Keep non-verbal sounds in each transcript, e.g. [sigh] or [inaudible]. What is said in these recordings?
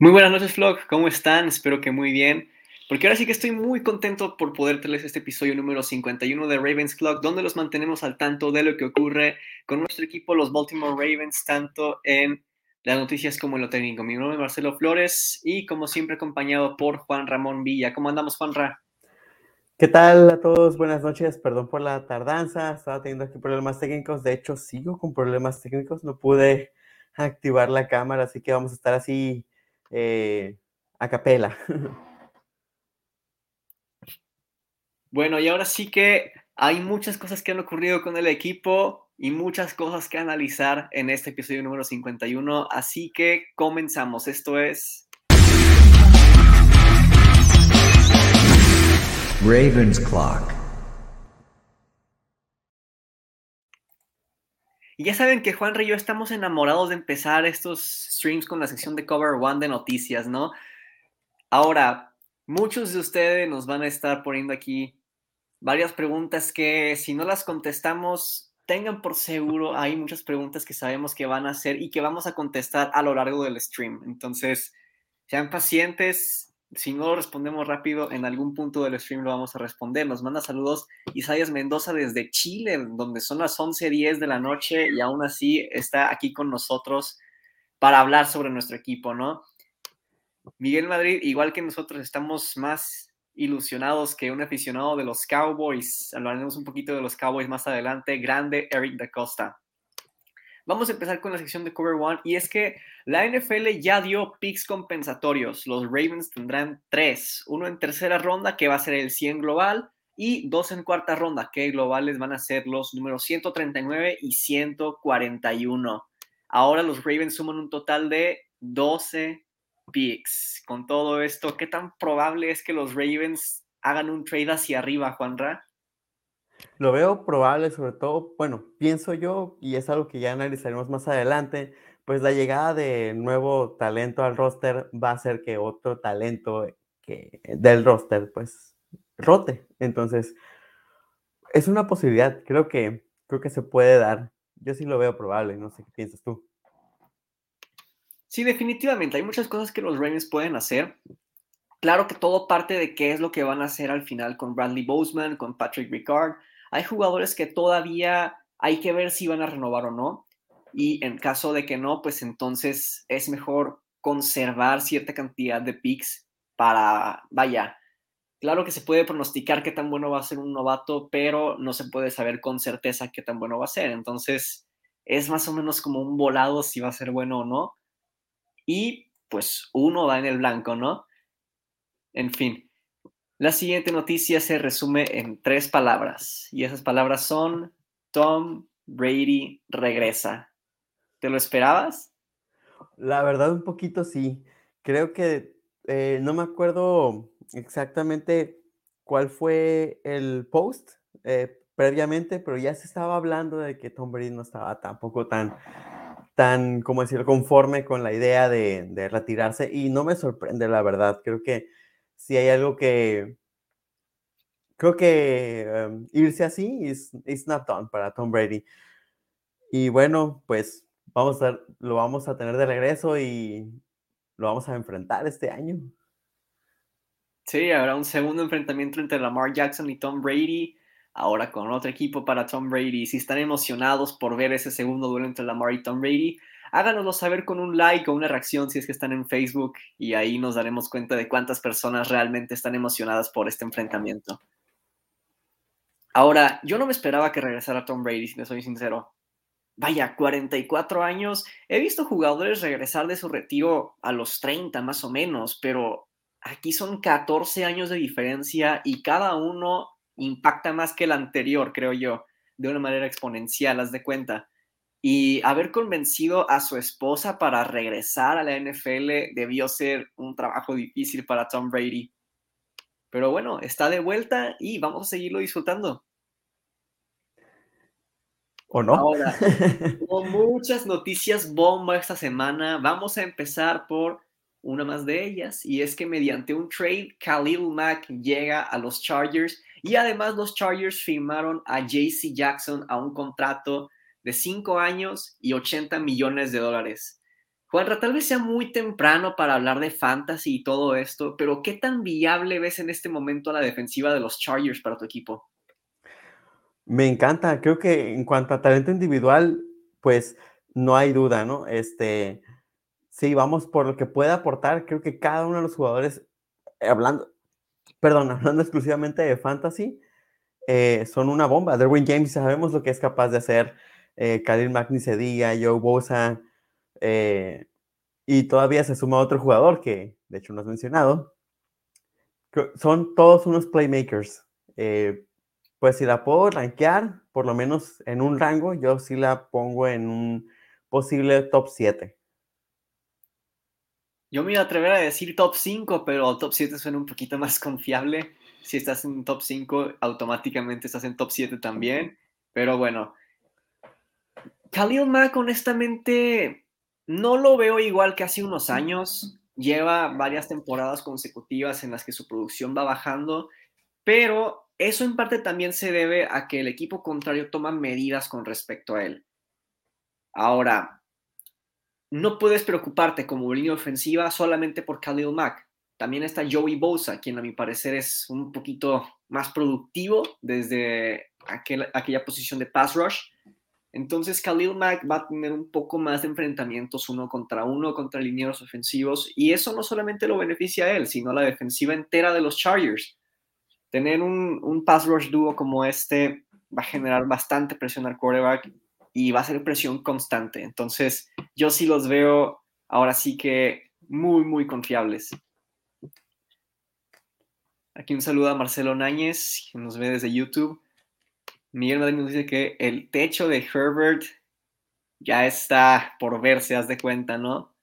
Muy buenas noches, Vlog. ¿Cómo están? Espero que muy bien. Porque ahora sí que estoy muy contento por poder traerles este episodio número 51 de Ravens Clock, donde los mantenemos al tanto de lo que ocurre con nuestro equipo, los Baltimore Ravens, tanto en las noticias como en lo técnico. Mi nombre es Marcelo Flores y como siempre acompañado por Juan Ramón Villa. ¿Cómo andamos, Juan Ra? ¿Qué tal a todos? Buenas noches. Perdón por la tardanza. Estaba teniendo aquí problemas técnicos. De hecho, sigo con problemas técnicos. No pude activar la cámara, así que vamos a estar así eh, a capela. Bueno, y ahora sí que hay muchas cosas que han ocurrido con el equipo y muchas cosas que analizar en este episodio número 51, así que comenzamos. Esto es... Ravens Clock. Y ya saben que Juan y yo estamos enamorados de empezar estos streams con la sección de Cover One de noticias, ¿no? Ahora, muchos de ustedes nos van a estar poniendo aquí varias preguntas que si no las contestamos, tengan por seguro, hay muchas preguntas que sabemos que van a hacer y que vamos a contestar a lo largo del stream. Entonces, sean pacientes, si no lo respondemos rápido, en algún punto del stream lo vamos a responder. Nos manda saludos Isaías Mendoza desde Chile, donde son las 11:10 de la noche y aún así está aquí con nosotros para hablar sobre nuestro equipo, ¿no? Miguel Madrid, igual que nosotros, estamos más ilusionados que un aficionado de los Cowboys. Hablaremos un poquito de los Cowboys más adelante. Grande Eric da Costa. Vamos a empezar con la sección de Cover One y es que la NFL ya dio picks compensatorios. Los Ravens tendrán tres, uno en tercera ronda que va a ser el 100 global y dos en cuarta ronda que globales van a ser los números 139 y 141. Ahora los Ravens suman un total de 12 picks. Con todo esto, ¿qué tan probable es que los Ravens hagan un trade hacia arriba, Juanra? Lo veo probable, sobre todo, bueno, pienso yo, y es algo que ya analizaremos más adelante, pues la llegada de nuevo talento al roster va a hacer que otro talento que, del roster, pues, rote. Entonces, es una posibilidad, creo que, creo que se puede dar. Yo sí lo veo probable, no sé qué piensas tú. Sí, definitivamente, hay muchas cosas que los Ravens pueden hacer. Claro que todo parte de qué es lo que van a hacer al final con Bradley Boseman, con Patrick Ricard, hay jugadores que todavía hay que ver si van a renovar o no. Y en caso de que no, pues entonces es mejor conservar cierta cantidad de picks para, vaya, claro que se puede pronosticar qué tan bueno va a ser un novato, pero no se puede saber con certeza qué tan bueno va a ser. Entonces es más o menos como un volado si va a ser bueno o no. Y pues uno va en el blanco, ¿no? En fin, la siguiente noticia se resume en tres palabras y esas palabras son Tom Brady regresa. ¿Te lo esperabas? La verdad un poquito sí. Creo que eh, no me acuerdo exactamente cuál fue el post eh, previamente, pero ya se estaba hablando de que Tom Brady no estaba tampoco tan, tan, como decir, conforme con la idea de, de retirarse y no me sorprende la verdad. Creo que si hay algo que creo que em, irse así es not done para Tom Brady. Y bueno, pues vamos a, lo vamos a tener de regreso y lo vamos a enfrentar este año. Sí, habrá un segundo enfrentamiento entre Lamar Jackson y Tom Brady, ahora con otro equipo para Tom Brady. Si están emocionados por ver ese segundo duelo entre Lamar y Tom Brady, háganoslo saber con un like o una reacción si es que están en Facebook y ahí nos daremos cuenta de cuántas personas realmente están emocionadas por este enfrentamiento. Ahora, yo no me esperaba que regresara Tom Brady, si te soy sincero. Vaya, 44 años. He visto jugadores regresar de su retiro a los 30 más o menos, pero aquí son 14 años de diferencia y cada uno impacta más que el anterior, creo yo, de una manera exponencial, haz de cuenta. Y haber convencido a su esposa para regresar a la NFL debió ser un trabajo difícil para Tom Brady. Pero bueno, está de vuelta y vamos a seguirlo disfrutando. ¿O no? Ahora, [laughs] hubo muchas noticias bomba esta semana. Vamos a empezar por una más de ellas, y es que mediante un trade, Khalil Mack llega a los Chargers y además los Chargers firmaron a JC Jackson a un contrato de 5 años y 80 millones de dólares. Juanra, tal vez sea muy temprano para hablar de fantasy y todo esto, pero ¿qué tan viable ves en este momento la defensiva de los Chargers para tu equipo? Me encanta, creo que en cuanto a talento individual, pues no hay duda, ¿no? Este, sí, vamos por lo que puede aportar, creo que cada uno de los jugadores, eh, hablando, perdón, [laughs] hablando exclusivamente de fantasy, eh, son una bomba. Derwin James sabemos lo que es capaz de hacer, eh, Khalil se diga, Joe Bosa, eh, y todavía se suma otro jugador que, de hecho, no has mencionado. Son todos unos playmakers. Eh, pues si la puedo rankear, por lo menos en un rango, yo sí la pongo en un posible top 7. Yo me iba a atrever a decir top 5, pero top 7 suena un poquito más confiable. Si estás en top 5, automáticamente estás en top 7 también. Pero bueno. Khalil Mack, honestamente, no lo veo igual que hace unos años. Lleva varias temporadas consecutivas en las que su producción va bajando, pero eso en parte también se debe a que el equipo contrario toma medidas con respecto a él. Ahora, no puedes preocuparte como línea ofensiva solamente por Khalil Mack. También está Joey Bosa, quien a mi parecer es un poquito más productivo desde aquella posición de pass rush. Entonces Khalil Mack va a tener un poco más de enfrentamientos uno contra uno contra linieros ofensivos y eso no solamente lo beneficia a él, sino a la defensiva entera de los Chargers. Tener un, un pass rush dúo como este va a generar bastante presión al quarterback y va a ser presión constante. Entonces yo sí los veo ahora sí que muy, muy confiables. Aquí un saludo a Marcelo Náñez, que nos ve desde YouTube. Miguel Madrid nos dice que el techo de Herbert ya está por verse, haz de cuenta, ¿no?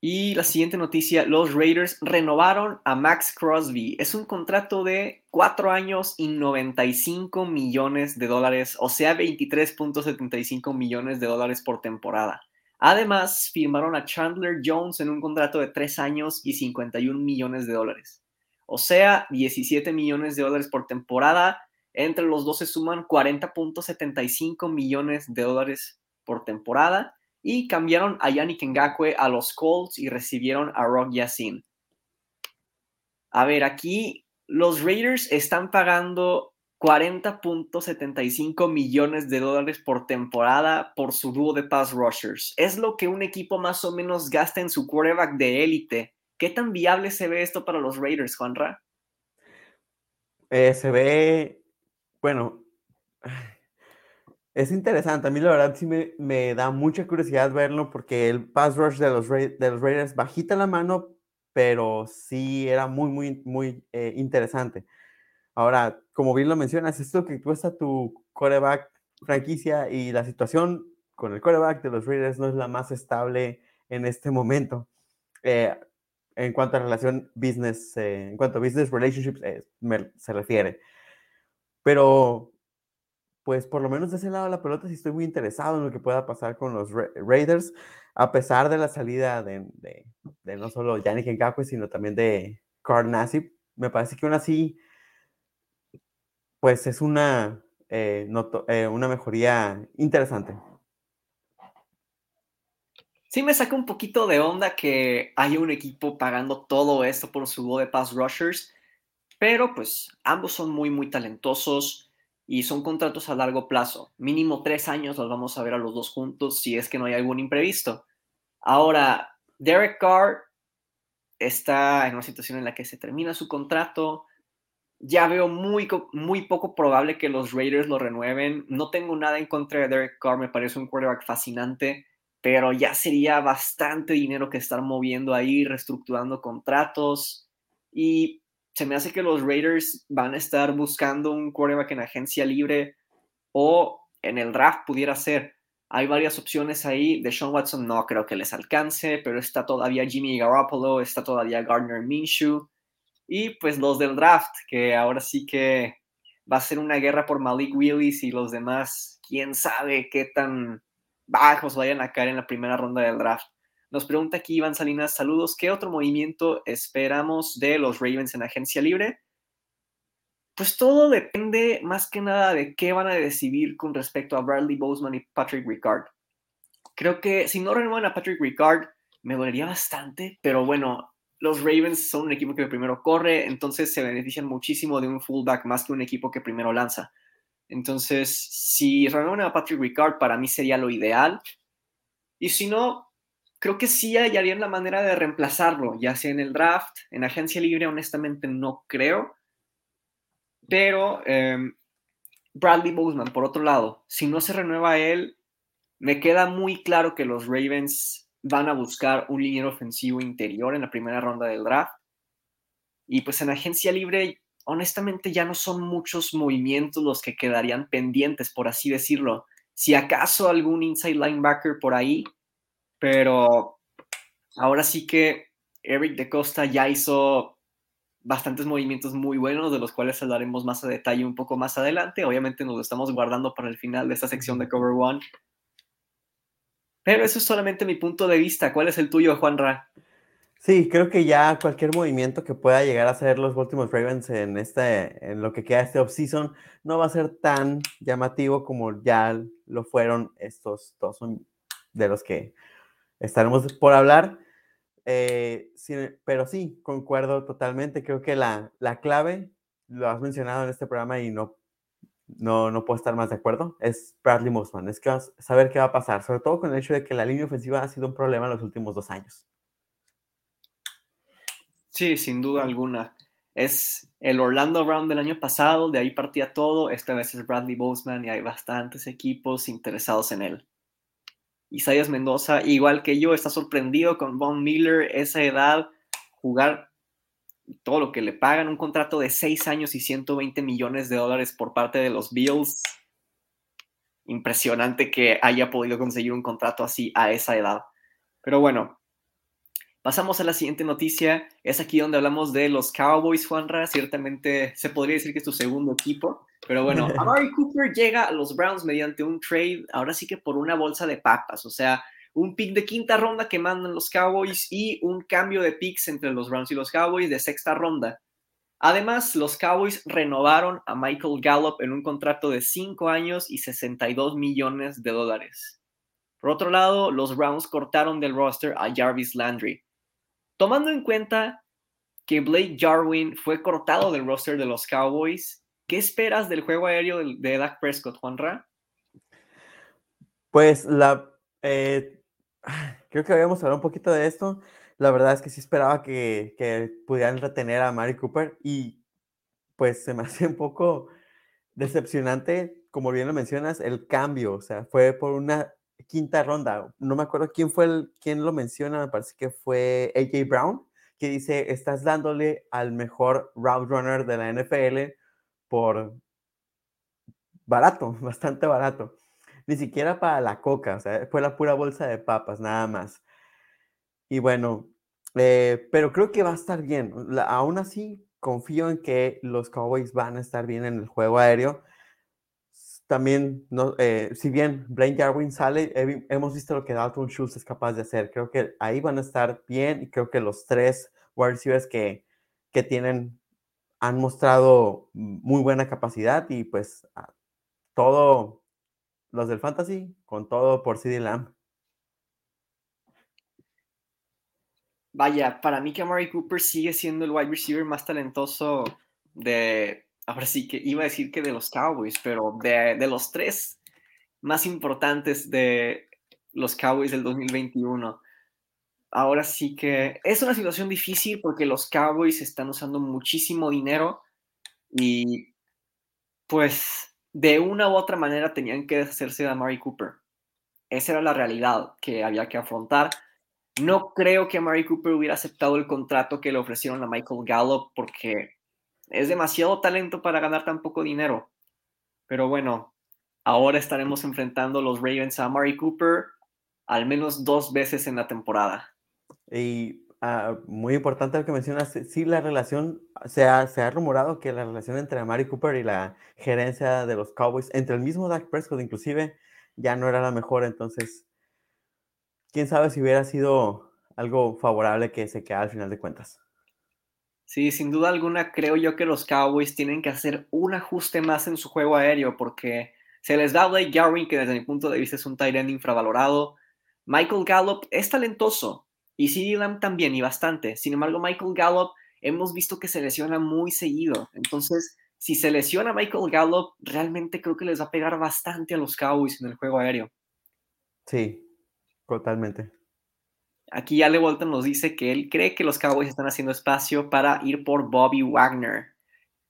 Y la siguiente noticia, los Raiders renovaron a Max Crosby. Es un contrato de 4 años y 95 millones de dólares, o sea, 23.75 millones de dólares por temporada. Además, firmaron a Chandler Jones en un contrato de 3 años y 51 millones de dólares. O sea, 17 millones de dólares por temporada. Entre los dos se suman 40.75 millones de dólares por temporada. Y cambiaron a Yannick Ngakwe a los Colts y recibieron a Rock Yassin. A ver, aquí los Raiders están pagando 40.75 millones de dólares por temporada por su dúo de pass rushers. Es lo que un equipo más o menos gasta en su quarterback de élite ¿Qué tan viable se ve esto para los Raiders, Juanra? Eh, se ve, bueno, [sighs] es interesante. A mí la verdad sí me, da mucha curiosidad verlo porque el pass rush de los, de los Raiders bajita la mano, pero sí era muy, muy, muy eh, interesante. Ahora, como bien lo mencionas, esto que cuesta tu coreback franquicia y la situación con el coreback de los Raiders no es la más estable en este momento. Eh, en cuanto a relación business, eh, en cuanto a business relationships eh, se refiere. Pero, pues por lo menos de ese lado de la pelota sí estoy muy interesado en lo que pueda pasar con los Raiders, a pesar de la salida de, no solo Yannick Ngakwe, sino también de Carl Nassib. Me parece que aún así, pues es una, eh, una mejoría interesante sí me saca un poquito de onda que haya un equipo pagando todo esto por su de pass rushers, pero pues ambos son muy, muy talentosos y son contratos a largo plazo. Mínimo tres años los vamos a ver a los dos juntos si es que no hay algún imprevisto. Ahora, Derek Carr está en una situación en la que se termina su contrato. Ya veo muy, muy poco probable que los Raiders lo renueven. No tengo nada en contra de Derek Carr, me parece un quarterback fascinante pero ya sería bastante dinero que estar moviendo ahí, reestructurando contratos y se me hace que los Raiders van a estar buscando un quarterback en agencia libre o en el draft pudiera ser. Hay varias opciones ahí. De Sean Watson no creo que les alcance, pero está todavía Jimmy Garoppolo, está todavía Gardner Minshew. Y pues los del draft, que ahora sí que va a ser una guerra por Malik Willis y los demás. Quién sabe qué tan bajos vayan a caer en la primera ronda del draft. Nos pregunta aquí Iván Salinas, saludos, ¿qué otro movimiento esperamos de los Ravens en agencia libre? Pues todo depende más que nada de qué van a decidir con respecto a Bradley Boseman y Patrick Ricard. creo que si no renuevan a Patrick Ricard, me dolería bastante, pero bueno, los Ravens son un equipo que primero corre, entonces se benefician muchísimo de un fullback más que un equipo que primero lanza. Entonces, si renuevan a Patrick Ricard, para mí sería lo ideal. Y si no, creo que sí hallarían la manera de reemplazarlo, ya sea en el draft, en agencia libre, honestamente no creo. Pero em, Bradley Boseman, por otro lado, si no se renueva él, me queda muy claro que los Ravens van a buscar un liniero ofensivo interior en la primera ronda del draft. Y pues en agencia libre, honestamente ya no son muchos movimientos los que quedarían pendientes, por así decirlo. Si acaso algún inside linebacker por ahí, pero ahora sí que Eric de Costa ya hizo bastantes movimientos muy buenos, de los cuales hablaremos más a detalle un poco más adelante. Obviamente nos lo estamos guardando para el final de esta sección de Cover One. Pero eso es solamente mi punto de vista. ¿Cuál es el tuyo, Juan Ra? Sí, creo que ya cualquier movimiento que pueda llegar a hacer los Baltimore Ravens en, este, en lo que queda este offseason no va a ser tan llamativo como ya lo fueron estos dos de los que estaremos por hablar. Eh, pero sí, concuerdo totalmente. Creo que la, la clave, lo has mencionado en este programa y no no, no puedo estar más de acuerdo, es Bradley Mossman. Es que saber qué va a pasar, sobre todo con el hecho de que la línea ofensiva ha sido un problema en los últimos dos años. Sí, sin duda alguna. Es el Orlando Brown del año pasado, de ahí partía todo. Esta vez es Bradley Boseman y hay bastantes equipos interesados en él. Isaías Mendoza, igual que yo, está sorprendido con Von Miller, esa edad, jugar todo lo que le pagan, un contrato de 6 años y 120 millones de dólares por parte de los Bills. Impresionante que haya podido conseguir un contrato así a esa edad. Pero bueno, pasamos a la siguiente noticia. Es aquí donde hablamos de los Cowboys, Juanra. Ciertamente se podría decir que es tu segundo equipo. Pero bueno, [laughs] Amari Cooper llega a los Browns mediante un trade, ahora sí que por una bolsa de papas. O sea, un pick de quinta ronda que mandan los Cowboys y un cambio de picks entre los Browns y los Cowboys de sexta ronda. Además, los Cowboys renovaron a Michael Gallup en un contrato de 5 años y 62 millones de dólares. Por otro lado, los Browns cortaron del roster a Jarvis Landry. Tomando en cuenta que Blake Jarwin fue cortado del roster de los Cowboys, ¿qué esperas del juego aéreo de, Dak Prescott, Juanra? Pues la, eh, creo que habíamos hablado un poquito de esto. La verdad es que sí esperaba que, que pudieran retener a Mari Cooper y pues se me [laughs] hace un poco decepcionante, como bien lo mencionas, el cambio. O sea, fue por una quinta ronda. No me acuerdo quién fue el, quién lo menciona, me parece que fue AJ Brown, que dice, estás dándole al mejor route runner de la NFL por barato, [laughs] bastante barato ni siquiera para la coca, o sea, fue la pura bolsa de papas, nada más. Y bueno, eh, pero creo que va a estar bien. aún así, confío en que los Cowboys van a estar bien en el juego aéreo. También, no, eh, si bien Blaine Jarwin sale, hemos visto lo que Dalton Schultz es capaz de hacer. Creo que ahí van a estar bien y creo que los tres wide receivers que, que tienen han mostrado muy buena capacidad y pues todo los del Fantasy, con todo por CD Lamb. Vaya, para mí que Amari Cooper sigue siendo el wide receiver más talentoso de, ahora sí que iba a decir que de los Cowboys, pero de, de los tres más importantes de los Cowboys del 2021. Ahora sí que es una situación difícil porque los Cowboys están usando muchísimo dinero y pues de una u otra manera tenían que deshacerse de Amari Cooper. Esa era la realidad que había que afrontar. No creo que Amari Cooper hubiera aceptado el contrato que le ofrecieron a Michael Gallup porque es demasiado talento para ganar tan poco dinero. Pero bueno, ahora estaremos enfrentando los Ravens a Amari Cooper al menos dos veces en la temporada. Y Ah, muy importante lo que mencionas. Sí, la relación, se ha, se ha rumorado que la relación entre Amari Cooper y la gerencia de los Cowboys, entre el mismo Dak Prescott inclusive, ya no era la mejor. Entonces, quién sabe si hubiera sido algo favorable que se queda al final de cuentas. Sí, sin duda alguna creo yo que los Cowboys tienen que hacer un ajuste más en su juego aéreo porque se les da a Blake Jarwin, que desde mi punto de vista es un tight end infravalorado. Michael Gallup es talentoso y CD Lamb también y bastante. Sin embargo, Michael Gallup hemos visto que se lesiona muy seguido. Entonces, si se lesiona Michael Gallup, realmente creo que les va a pegar bastante a los Cowboys en el juego aéreo. Sí, totalmente. Aquí Ale Walton nos dice que él cree que los Cowboys están haciendo espacio para ir por Bobby Wagner.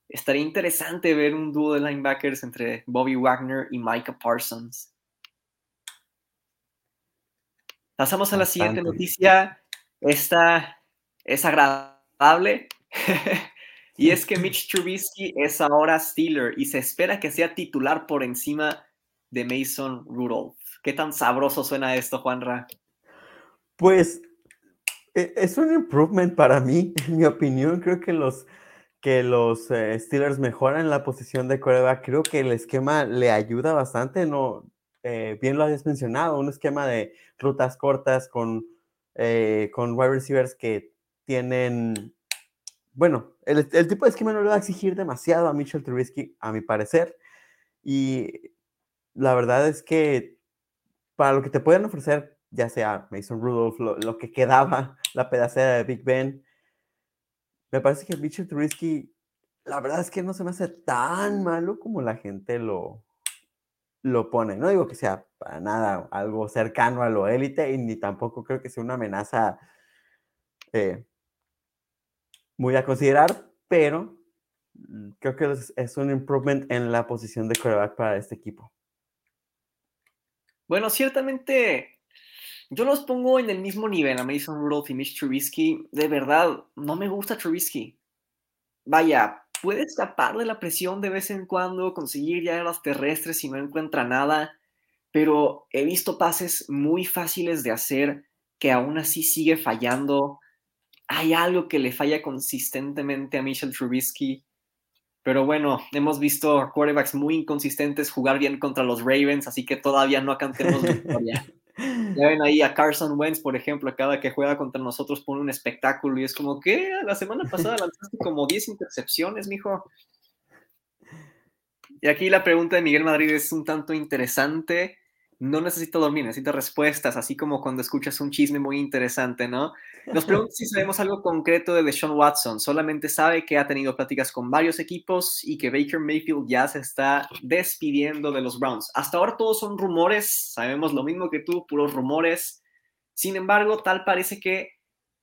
Estaría interesante ver un dúo de linebackers entre Bobby Wagner y Micah Parsons. Pasamos a la siguiente noticia. Esta es agradable. [laughs] y es que Mitch Trubisky es ahora Steeler y se espera que sea titular por encima de Mason Rudolph. ¿Qué tan sabroso suena esto, Juanra? Pues e, es un improvement para mí, en mi opinión. Creo que los, que los eh, Steelers mejoran la posición de coreback. Creo que el esquema le ayuda bastante. No, eh, bien lo habías mencionado, un esquema de rutas cortas con, eh, con wide receivers que tienen. Bueno, el, el, tipo de esquema no le va a exigir demasiado a Mitchell Trubisky, a mi parecer. Y la verdad es que para lo que te pueden ofrecer ya sea Mason Rudolph, lo, que quedaba, [laughs] la pedacera de Big Ben. Me parece que Mitchell Trubisky, la verdad es que no se me hace tan malo como la gente lo, lo pone. No digo que sea para nada algo cercano a lo élite y ni tampoco creo que sea una amenaza eh, muy a considerar, pero mm, creo que es, es, un improvement en la posición de quarterback para este equipo. Bueno, ciertamente yo los pongo en el mismo nivel a Mason Rudolph y Mitch Trubisky. De verdad, no me gusta Trubisky. Vaya, puede escapar de la presión de vez en cuando, conseguir ya las terrestres si no encuentra nada, pero he visto pases muy fáciles de hacer que aún así sigue fallando. Hay algo que le falla consistentemente a Mitchell Trubisky. Pero bueno, hemos visto quarterbacks muy inconsistentes jugar bien contra los Ravens, así que todavía no cantemos victoria. [laughs] Ya ven ahí a Carson Wentz, por ejemplo, cada que juega contra nosotros pone un espectáculo y es como que la semana pasada lanzaste como 10 intercepciones, mijo. Y aquí la pregunta de Miguel Madrid es un tanto interesante no necesito dormir, necesito respuestas, así como cuando escuchas un chisme muy interesante, ¿no? Nos pregunta si sabemos algo concreto de Deshaun Watson. Solamente sabe que ha tenido pláticas con varios equipos y que Baker Mayfield ya se está despidiendo de los Browns. Hasta ahora todos son rumores, sabemos lo mismo que tú, puros rumores. Sin embargo, tal parece que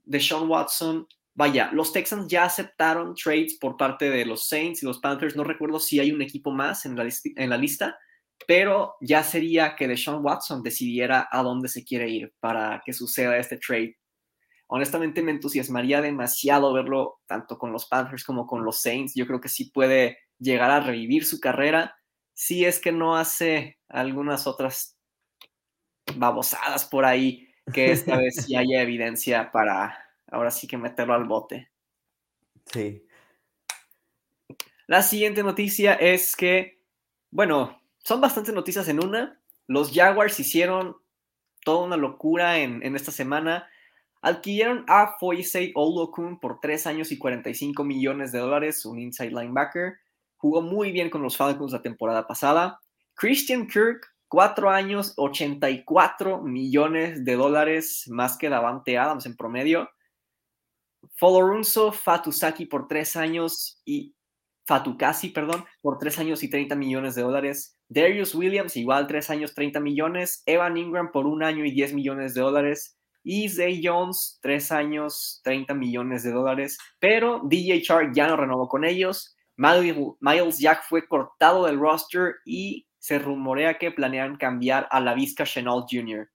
Deshaun Watson, vaya, los Texans ya aceptaron trades por parte de los Saints y los Panthers. No recuerdo si hay un equipo más en la lista pero ya sería que Deshaun Watson decidiera a dónde se quiere ir para que suceda este trade. Honestamente me entusiasmaría demasiado verlo tanto con los Panthers como con los Saints. Yo creo que sí puede llegar a revivir su carrera si es que no hace algunas otras babosadas por ahí que esta vez sí haya evidencia para ahora sí que meterlo al bote. Sí. La siguiente noticia es que, bueno, son bastantes noticias en una. Los Jaguars hicieron toda una locura en, esta semana. Adquirieron a Foyesei Olokun por 3 años y 45 millones de dólares, un inside linebacker. Jugó muy bien con los Falcons la temporada pasada. Christian Kirk, 4 años, 84 millones de dólares, más que Davante Adams en promedio. Folorunso Fatusaki por 3 años y Fatukasi, perdón, por 3 años y 30 millones de dólares. Darius Williams, igual 3 años, 30 millones. Evan Ingram por un año y 10 millones de dólares. Y Zay Jones, 3 años, 30 millones de dólares. Pero DJ Chark ya no renovó con ellos. Miles Jack fue cortado del roster y se rumorea que planean cambiar a la Vizca Chenault Jr.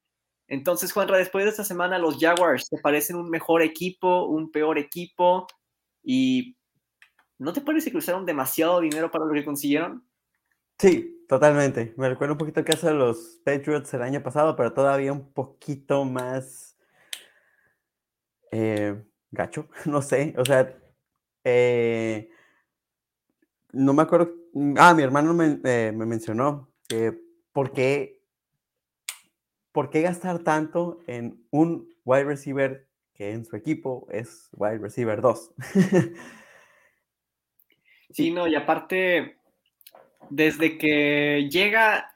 Entonces, Juanra, después de esta semana, los Jaguars te parecen un mejor equipo, un peor equipo. ¿Y no te parece que usaron demasiado dinero para lo que consiguieron? Sí, totalmente. Me recuerdo un poquito el caso de los Patriots el año pasado, pero todavía un poquito más eh, gacho, [laughs] no sé. O sea, eh, no me acuerdo. Ah, mi hermano me, eh, mencionó que por qué, por qué gastar tanto en un wide receiver que en su equipo es wide receiver 2. [laughs] sí, no, y aparte desde que llega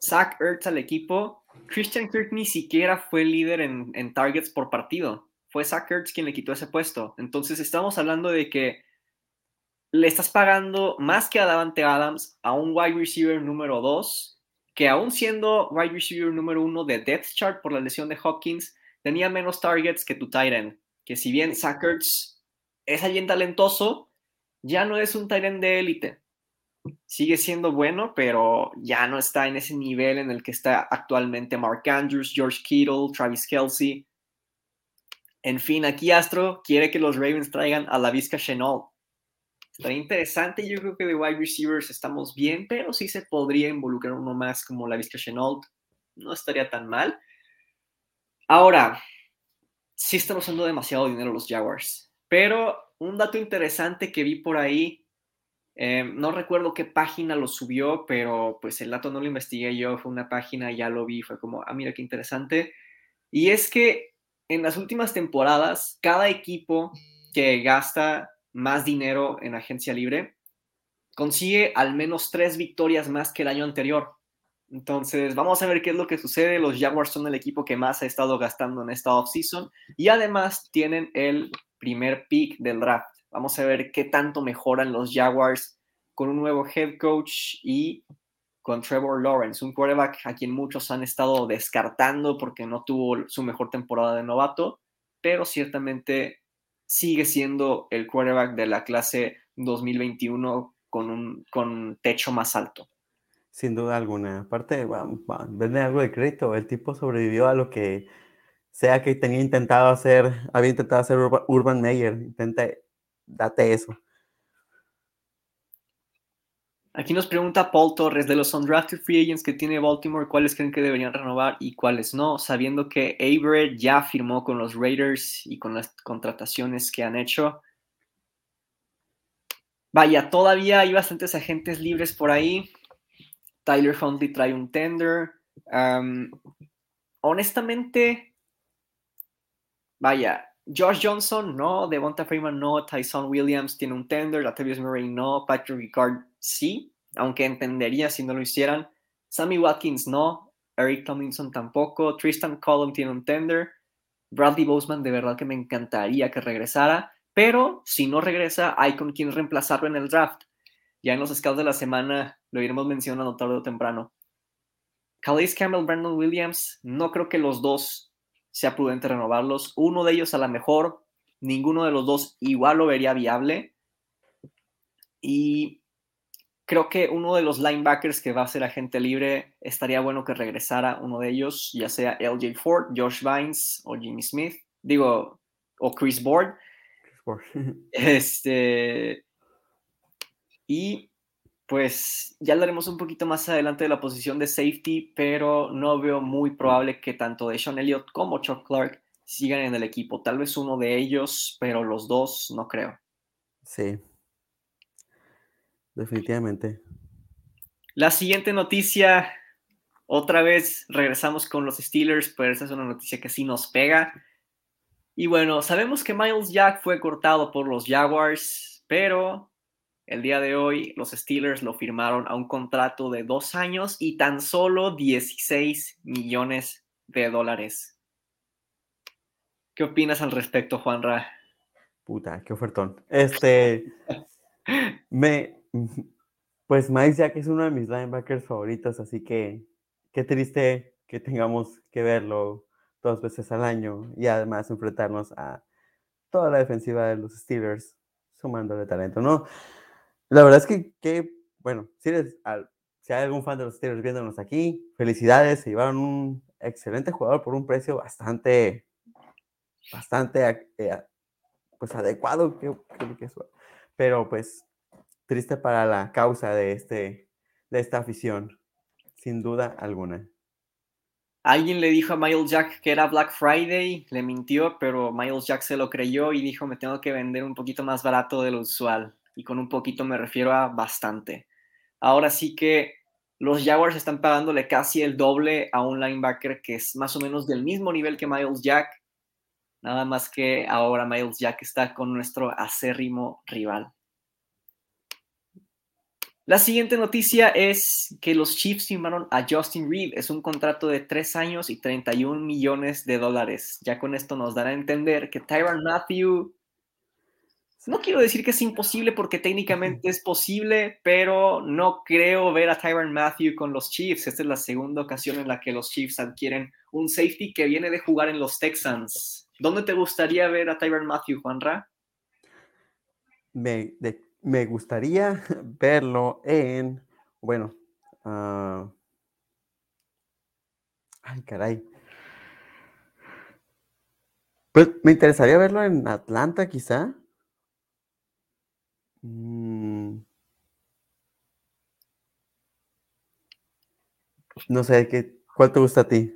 Zach Ertz al equipo, Christian Kirk ni siquiera fue líder en, en targets por partido. Fue Zach Ertz quien le quitó ese puesto. Entonces estamos hablando de que le estás pagando más que a Davante Adams a un wide receiver número 2, que aún siendo wide receiver número 1 de depth chart por la lesión de Hopkins, tenía menos targets que tu end. Que si bien Zach Ertz es alguien talentoso, ya no es un end de élite sigue siendo bueno, pero ya no está en ese nivel en el que está actualmente Mark Andrews, George Kittle, Travis Kelsey. En fin, aquí Astro quiere que los Ravens traigan a la Vizca Chenault. Está interesante, yo creo que de wide receivers estamos bien, pero sí se podría involucrar uno más como la Vizca Chenault. No estaría tan mal. Ahora, sí están usando demasiado dinero los Jaguars, pero un dato interesante que vi por ahí eh, no recuerdo qué página lo subió, pero pues el dato no lo investigué yo, fue una página, ya lo vi, fue como, ah, mira qué interesante. Y es que en las últimas temporadas, cada equipo que gasta más dinero en agencia libre consigue al menos tres victorias más que el año anterior. Entonces, vamos a ver qué es lo que sucede. Los Jaguars son el equipo que más ha estado gastando en esta offseason y además tienen el primer pick del draft. Vamos a ver qué tanto mejoran los Jaguars con un nuevo head coach y con Trevor Lawrence, un quarterback a quien muchos han estado descartando porque no tuvo su mejor temporada de novato, pero ciertamente sigue siendo el quarterback de la clase 2021 con un con techo más alto. Sin duda alguna. Aparte, vende algo de crédito. El tipo sobrevivió a lo que sea que tenía intentado hacer, había intentado hacer Urban Meyer. Intenta, date eso. Aquí nos pregunta Paul Torres de los undrafted free agents que tiene Baltimore, ¿cuáles creen que deberían renovar y cuáles no? Sabiendo que Averett ya firmó con los Raiders y con las contrataciones que han hecho. Vaya, todavía hay bastantes agentes libres por ahí. Tyler Huntley trae un tender. honestamente, vaya, Josh Johnson, no. Devonta Freeman, no. Tyson Williams tiene un tender. Latavius Murray, no. Patrick Ricard, sí. Aunque entendería si no lo hicieran. Sammy Watkins, no. Eric Tomlinson tampoco. Tristan Collum tiene un tender. Bradley Boseman, de verdad que me encantaría que regresara. Pero si no regresa, hay con quien reemplazarlo en el draft. Ya en los scouts de la semana lo iremos mencionando tarde o temprano. Calais Campbell, Brandon Williams, no creo que los dos sea prudente renovarlos. Uno de ellos a lo mejor, ninguno de los dos igual lo vería viable. Y creo que uno de los linebackers que va a ser agente libre estaría bueno que regresara uno de ellos, ya sea LJ Ford, Josh Vines o Jimmy Smith, digo, o Chris Board. [laughs] este. Y pues ya hablaremos un poquito más adelante de la posición de safety, pero no veo muy probable que tanto de Sean Elliott como Chuck Clark sigan en el equipo. Tal vez uno de ellos, pero los dos no creo. Sí. Definitivamente. La siguiente noticia, otra vez regresamos con los Steelers, pero esa es una noticia que sí nos pega. Y bueno, sabemos que Miles Jack fue cortado por los Jaguars, pero el día de hoy los Steelers lo firmaron a un contrato de dos años y tan solo 16 millones de dólares. ¿Qué opinas al respecto, Juanra? Puta, qué ofertón. Este, [laughs] me, pues Mike Jack es uno de mis linebackers favoritos, así que qué triste que tengamos que verlo dos veces al año y además enfrentarnos a toda la defensiva de los Steelers sumándole talento, ¿no? La verdad es que, bueno, si, si hay algún fan de los Steelers viéndonos aquí, felicidades, se llevaron un excelente jugador por un precio bastante, bastante, eh, pues adecuado, pero pues triste para la causa de, este, de esta afición, sin duda alguna. Alguien le dijo a Miles Jack que era Black Friday, le mintió, pero Miles Jack se lo creyó y dijo me tengo que vender un poquito más barato de lo usual y con un poquito me refiero a bastante. Ahora sí que los Jaguars están pagándole casi el doble a un linebacker que es más o menos del mismo nivel que Miles Jack. Nada más que ahora Miles Jack está con nuestro acérrimo rival. La siguiente noticia es que los Chiefs firmaron a Justin Reed. Es un contrato de 3 años y 31 millones de dólares. Ya con esto nos dará a entender que Tyron Matthew no quiero decir que es imposible porque técnicamente es posible, pero no creo ver a Tyron Matthew con los Chiefs. Esta es la segunda ocasión en la que los Chiefs adquieren un safety que viene de jugar en los Texans. ¿Dónde te gustaría ver a Tyron Matthew, Juanra? Me, me gustaría [laughs] verlo en, bueno, uh, ay caray. Pues me interesaría verlo en Atlanta quizá. Mm. No sé, ¿qué, ¿cuál te gusta a ti?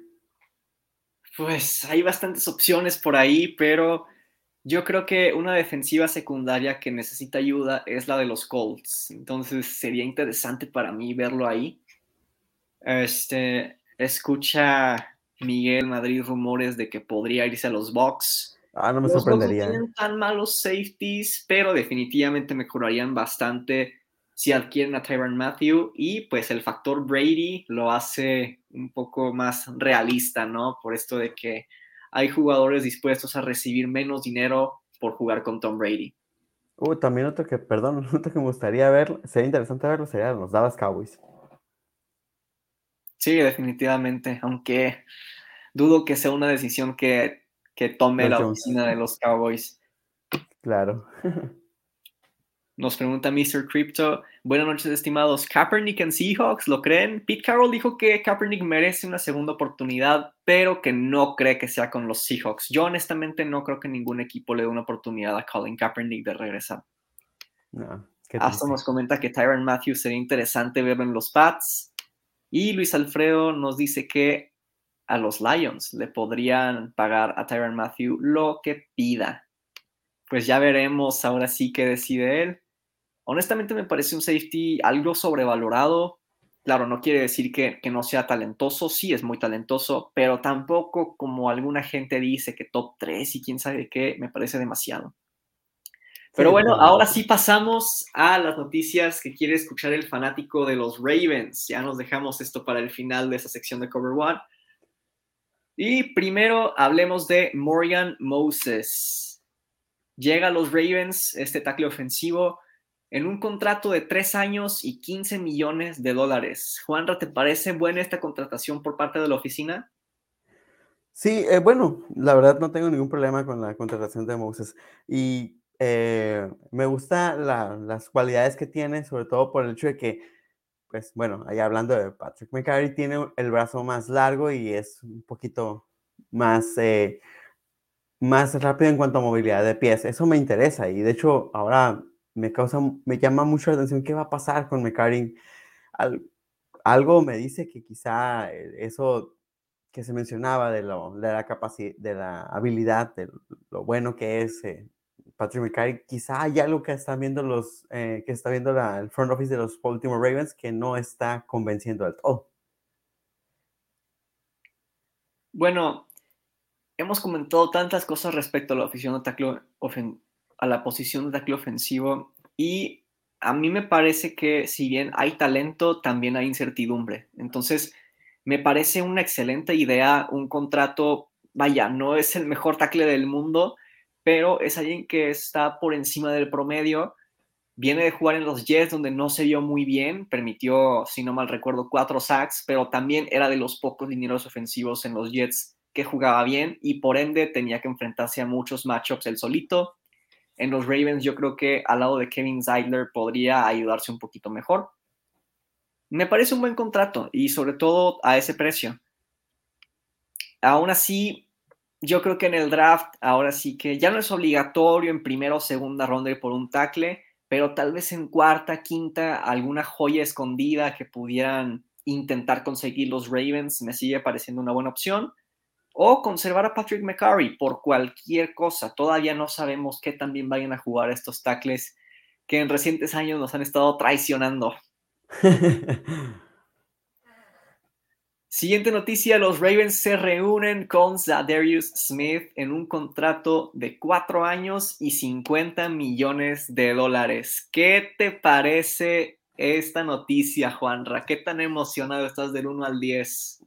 Pues hay bastantes opciones por ahí, pero yo creo que una defensiva secundaria que necesita ayuda es la de los Colts. Entonces sería interesante para mí verlo ahí. Este, escucha Miguel Madrid rumores de que podría irse a los Bucks. Ah, no me sorprendería. No ¿eh? tienen tan malos safeties, pero definitivamente mejorarían bastante si adquieren a Tyron Matthew y pues el factor Brady lo hace un poco más realista, ¿no? Por esto de que hay jugadores dispuestos a recibir menos dinero por jugar con Tom Brady. Uh, también otro que, perdón, [laughs] otro que me gustaría ver, sería interesante verlo, sería los Dallas Cowboys. Sí, definitivamente, aunque dudo que sea una decisión que que tome la oficina de los Cowboys. Claro. Nos pregunta Mr. Crypto. Buenas noches, estimados. Kaepernick en Seahawks, ¿lo creen? Pete Carroll dijo que Kaepernick merece una segunda oportunidad, pero que no cree que sea con los Seahawks. Yo honestamente no creo que ningún equipo le dé una oportunidad a Colin Kaepernick de regresar. No, Hasta nos comenta que Tyron Matthews sería interesante verlo en los Pats. Y Luis Alfredo nos dice que a los Lions. Le podrían pagar a Tyron Matthew lo que pida. Pues ya veremos ahora sí qué decide él. Honestamente me parece un safety algo sobrevalorado. Claro, no quiere decir que, que, no sea talentoso, sí es muy talentoso, pero tampoco como alguna gente dice que top 3 y quién sabe qué, me parece demasiado. Pero bueno, ahora sí pasamos a las noticias que quiere escuchar el fanático de los Ravens. Ya nos dejamos esto para el final de esa sección de Cover One. Y primero hablemos de Morgan Moses. Llega a los Ravens este tackle ofensivo en un contrato de tres años y 15 millones de dólares. Juanra, ¿te parece buena esta contratación por parte de la oficina? Sí, eh, bueno, la verdad no tengo ningún problema con la contratación de Moses. Y eh, me gusta las cualidades que tiene, sobre todo por el hecho de que pues bueno, ahí hablando de Patrick McCarry, tiene el brazo más largo y es un poquito más, eh, más rápido en cuanto a movilidad de pies. Eso me interesa y de hecho ahora me causa, me llama mucho la atención qué va a pasar con McCarry. algo me dice que quizá eh, eso que se mencionaba de, lo, de la capacidad, de la habilidad, de lo bueno que es eh, Patrick McCarry, quizá hay algo que están viendo los, eh, que está viendo la, el front office de los Baltimore Ravens que no está convenciendo al todo. Bueno, hemos comentado tantas cosas respecto a la, de a la posición de tackle ofensivo y a mí me parece que si bien hay talento, también hay incertidumbre. Entonces, me parece una excelente idea un contrato, vaya, no es el mejor tackle del mundo, pero es alguien que está por encima del promedio. Viene de jugar en los Jets, donde no se vio muy bien, permitió, si no mal recuerdo, cuatro sacks, pero también era de los pocos linieros ofensivos en los Jets que jugaba bien y por ende tenía que enfrentarse a muchos matchups él solito. En los Ravens yo creo que al lado de Kevin Zeidler podría ayudarse un poquito mejor. Me parece un buen contrato y sobre todo a ese precio. Aún así, yo creo que en el draft ahora sí que ya no es obligatorio en primera o segunda ronda ir por un tackle, pero tal vez en cuarta, quinta, alguna joya escondida que pudieran intentar conseguir los Ravens me sigue pareciendo una buena opción. O conservar a Patrick McCurry por cualquier cosa. Todavía no sabemos qué también vayan a jugar estos tackles que en recientes años nos han estado traicionando. [laughs] Siguiente noticia, los Ravens se reúnen con Zadarius Smith en un contrato de cuatro años y 50 millones de dólares. ¿Qué te parece esta noticia, Juanra? ¿Qué tan emocionado estás del 1 al 10?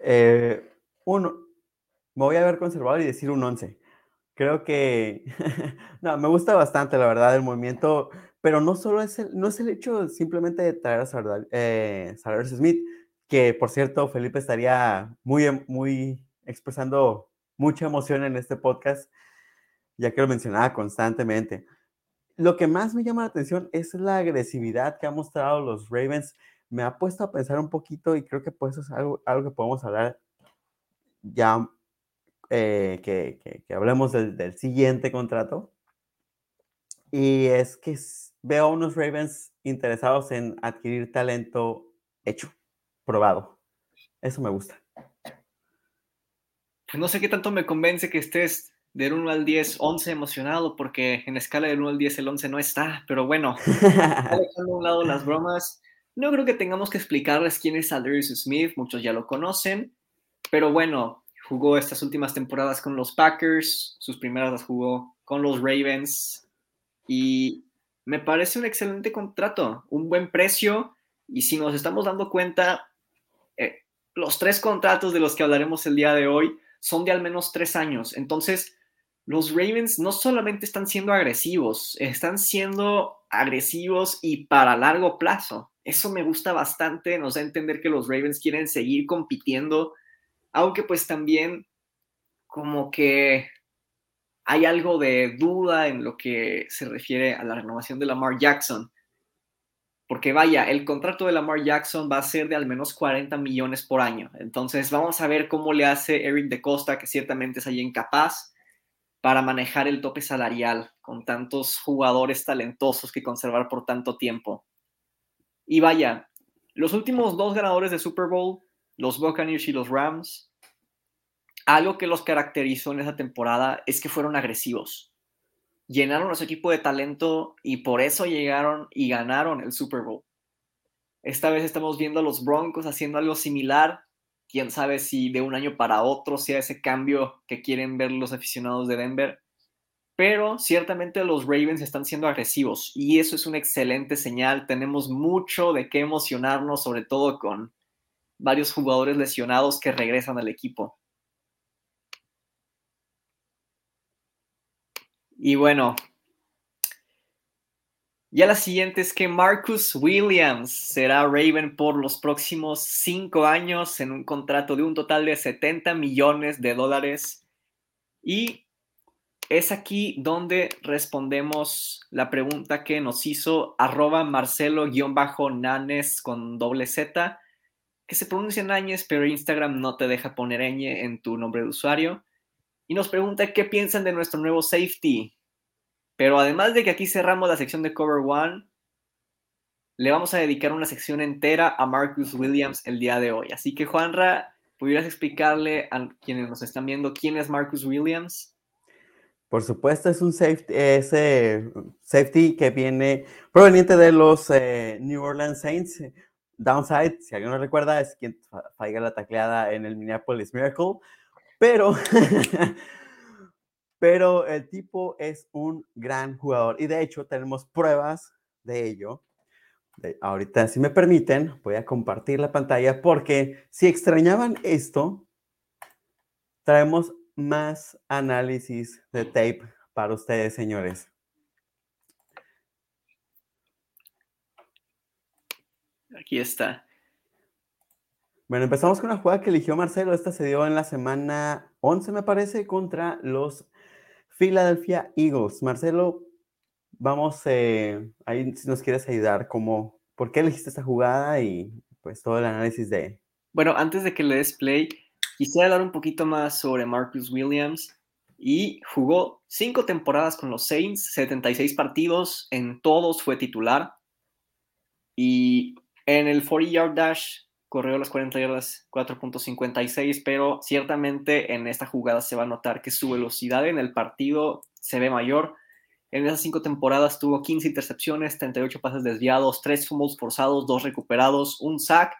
Eh, uno, me voy a ver conservador y decir un 11. Creo que, [laughs] no, me gusta bastante, la verdad, el movimiento, pero no solo es el, no es el hecho simplemente de traer a eh, Smith, que por cierto, Felipe estaría muy, em, muy expresando mucha emoción en este podcast, ya que lo mencionaba constantemente. Lo que más me llama la atención es la agresividad que han mostrado los Ravens. Me ha puesto a pensar un poquito y creo que pues es algo, algo que podemos hablar ya eh, que, hablemos del, siguiente contrato. Y es que veo unos Ravens interesados en adquirir talento hecho, probado. Eso me gusta. Pues no sé qué tanto me convence que estés del 1 al 10, 11 emocionado, porque en escala del 1 al 10 el 11 no está, pero bueno, [laughs] dejando a un lado las bromas, no creo que tengamos que explicarles quién es Aldarius Smith, muchos ya lo conocen, pero bueno, jugó estas últimas temporadas con los Packers, sus primeras las jugó con los Ravens, y me parece un excelente contrato, un buen precio, y si nos estamos dando cuenta, los tres contratos de los que hablaremos el día de hoy son de al menos tres años, entonces los Ravens no solamente están siendo agresivos, están siendo agresivos y para largo plazo. Eso me gusta bastante, nos da a entender que los Ravens quieren seguir compitiendo, aunque pues también como que hay algo de duda en lo que se refiere a la renovación de Lamar Jackson. Porque vaya, el contrato de Lamar Jackson va a ser de al menos 40 millones por año. Entonces vamos a ver cómo le hace Eric de Costa, que ciertamente es ahí incapaz para manejar el tope salarial con tantos jugadores talentosos que conservar por tanto tiempo. Y vaya, los últimos dos ganadores de Super Bowl, los Buccaneers y los Rams, algo que los caracterizó en esa temporada es que fueron agresivos. Llenaron a su equipo de talento y por eso llegaron y ganaron el Super Bowl. Esta vez estamos viendo a los Broncos haciendo algo similar quién sabe si de un año para otro sea ese cambio que quieren ver los aficionados de Denver. Pero ciertamente los Ravens están siendo agresivos y eso es una excelente señal. Tenemos mucho de qué emocionarnos, sobre todo con varios jugadores lesionados que regresan al equipo. Y bueno, ya la siguiente es que Marcus Williams será Raven por los próximos cinco años en un contrato de un total de 70 millones de dólares. Y es aquí donde respondemos la pregunta que nos hizo arroba Marcelo-Nanes con doble Z, que se pronuncia Náñez, pero Instagram no te deja poner ñ en tu nombre de usuario. Y nos pregunta qué piensan de nuestro nuevo safety, pero además de que aquí cerramos la sección de Cover One, le vamos a dedicar una sección entera a Marcus Williams el día de hoy. Así que, Juanra, ¿pudieras explicarle a quienes nos están viendo quién es Marcus Williams? Por supuesto, es un safety, safety que viene proveniente de los eh, New Orleans Saints. Downside, si alguien no recuerda, es quien falla la tacleada en el Minneapolis Miracle. Pero [laughs] pero el tipo es un gran jugador y de hecho tenemos pruebas de ello. ahorita, si me permiten, voy a compartir la pantalla porque si extrañaban esto, traemos más análisis de tape para ustedes, señores. Aquí está. Bueno, empezamos con una jugada que eligió Marcelo. Esta se dio en la semana 11, me parece, contra los Philadelphia Eagles. Marcelo, vamos, eh, ahí si nos quieres ayudar, como, ¿por qué elegiste esta jugada y pues todo el análisis de... Bueno, antes de que le des play, quisiera hablar un poquito más sobre Marcus Williams. Y jugó cinco temporadas con los Saints, 76 partidos, en todos fue titular. Y en el 40 yard dash corrió las 40 yardas 4.56, pero ciertamente en esta jugada se va a notar que su velocidad en el partido se ve mayor. En esas cinco temporadas tuvo 15 intercepciones, 38 pases desviados, 3 fumbles forzados, 2 recuperados, un sack,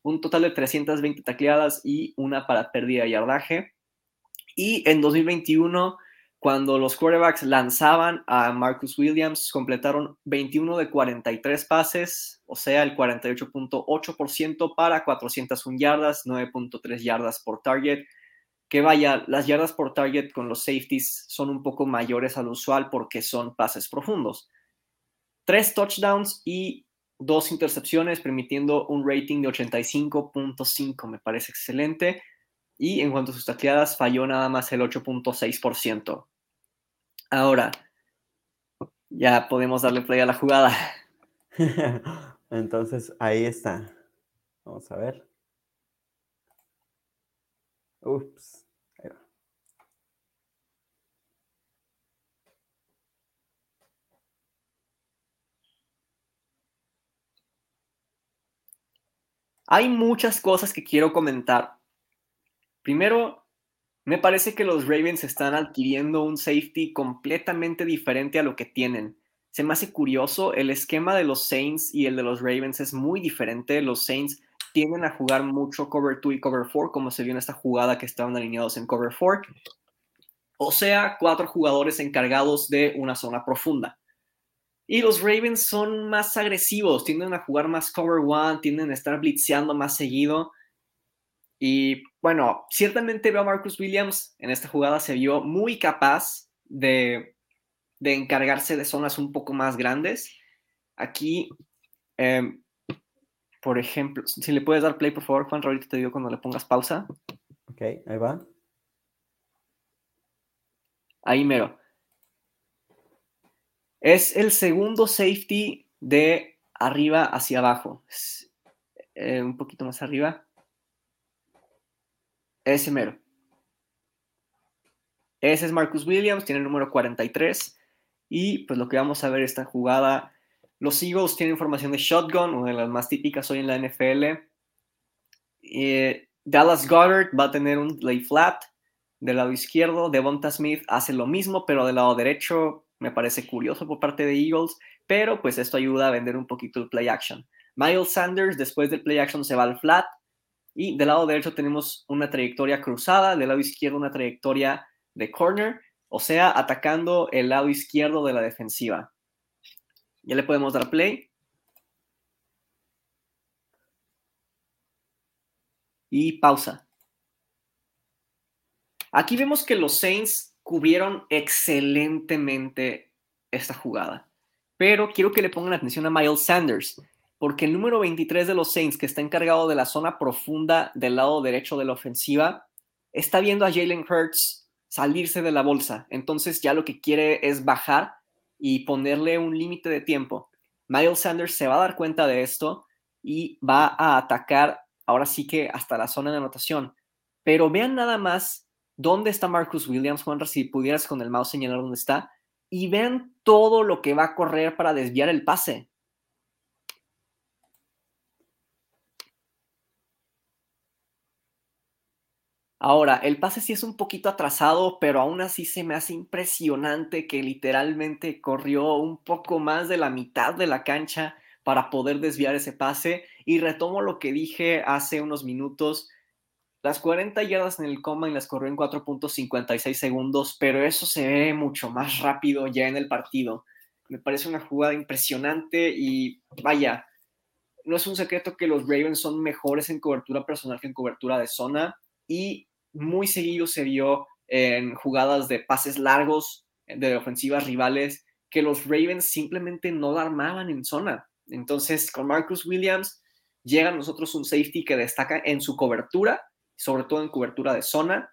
un total de 320 tacleadas y una para pérdida de yardaje. Y en 2021 cuando los quarterbacks lanzaban a Marcus Williams, completaron 21 de 43 pases, o sea, el 48.8% para 401 yardas, 9.3 yardas por target. Que vaya, las yardas por target con los safeties son un poco mayores al usual porque son pases profundos. Tres touchdowns y dos intercepciones, permitiendo un rating de 85.5, me parece excelente. Y en cuanto a sus tacleadas, falló nada más el 8.6%. Ahora, ya podemos darle play a la jugada. [laughs] Entonces, ahí está. Vamos a ver. Ups. Hay muchas cosas que quiero comentar. Primero, me parece que los Ravens están adquiriendo un safety completamente diferente a lo que tienen. Se me hace curioso, el esquema de los Saints y el de los Ravens es muy diferente. Los Saints tienden a jugar mucho cover 2 y cover 4, como se vio en esta jugada que estaban alineados en cover 4. O sea, cuatro jugadores encargados de una zona profunda. Y los Ravens son más agresivos, tienden a jugar más cover 1, tienden a estar blitzeando más seguido. Y bueno, ciertamente veo a Marcus Williams en esta jugada, se vio muy capaz de, encargarse de zonas un poco más grandes. Aquí, em, por ejemplo, si le puedes dar play, por favor, Juan, ahorita te digo cuando le pongas pausa. Ok, ahí va. Ahí mero. Es el segundo safety de arriba hacia abajo. Eh, un poquito más arriba. Ese mero. Ese es Marcus Williams, tiene el número 43. Y pues lo que vamos a ver esta jugada. Los Eagles tienen formación de shotgun, una de las más típicas hoy en la NFL. Eh, Dallas Goddard va a tener un lay flat del lado izquierdo. Devonta Smith hace lo mismo, pero del lado derecho me parece curioso por parte de Eagles. Pero pues esto ayuda a vender un poquito el play action. Miles Sanders después del play action se va al flat y del lado derecho tenemos una trayectoria cruzada, del lado izquierdo una trayectoria de corner, o sea, atacando el lado izquierdo de la defensiva. Ya le podemos dar play. Y pausa. Aquí vemos que los Saints cubrieron excelentemente esta jugada. Pero quiero que le pongan atención a Miles Sanders porque el número 23 de los Saints, que está encargado de la zona profunda del lado derecho de la ofensiva, está viendo a Jalen Hurts salirse de la bolsa. Entonces ya lo que quiere es bajar y ponerle un límite de tiempo. Miles Sanders se va a dar cuenta de esto y va a atacar ahora sí que hasta la zona de anotación. Pero vean nada más dónde está Marcus Williams, Juanra, si pudieras con el mouse señalar dónde está, y vean todo lo que va a correr para desviar el pase. Ahora, el pase sí es un poquito atrasado, pero aún así se me hace impresionante que literalmente corrió un poco más de la mitad de la cancha para poder desviar ese pase. Y retomo lo que dije hace unos minutos. Las 40 yardas en el coma y las corrió en 4.56 segundos, pero eso se ve mucho más rápido ya en el partido. Me parece una jugada impresionante y vaya, no es un secreto que los Ravens son mejores en cobertura personal que en cobertura de zona y muy seguido se vio en jugadas de pases largos de ofensivas rivales que los Ravens simplemente no armaban en zona. Entonces, con Marcus Williams llega a nosotros un safety que destaca en su cobertura, sobre todo en cobertura de zona,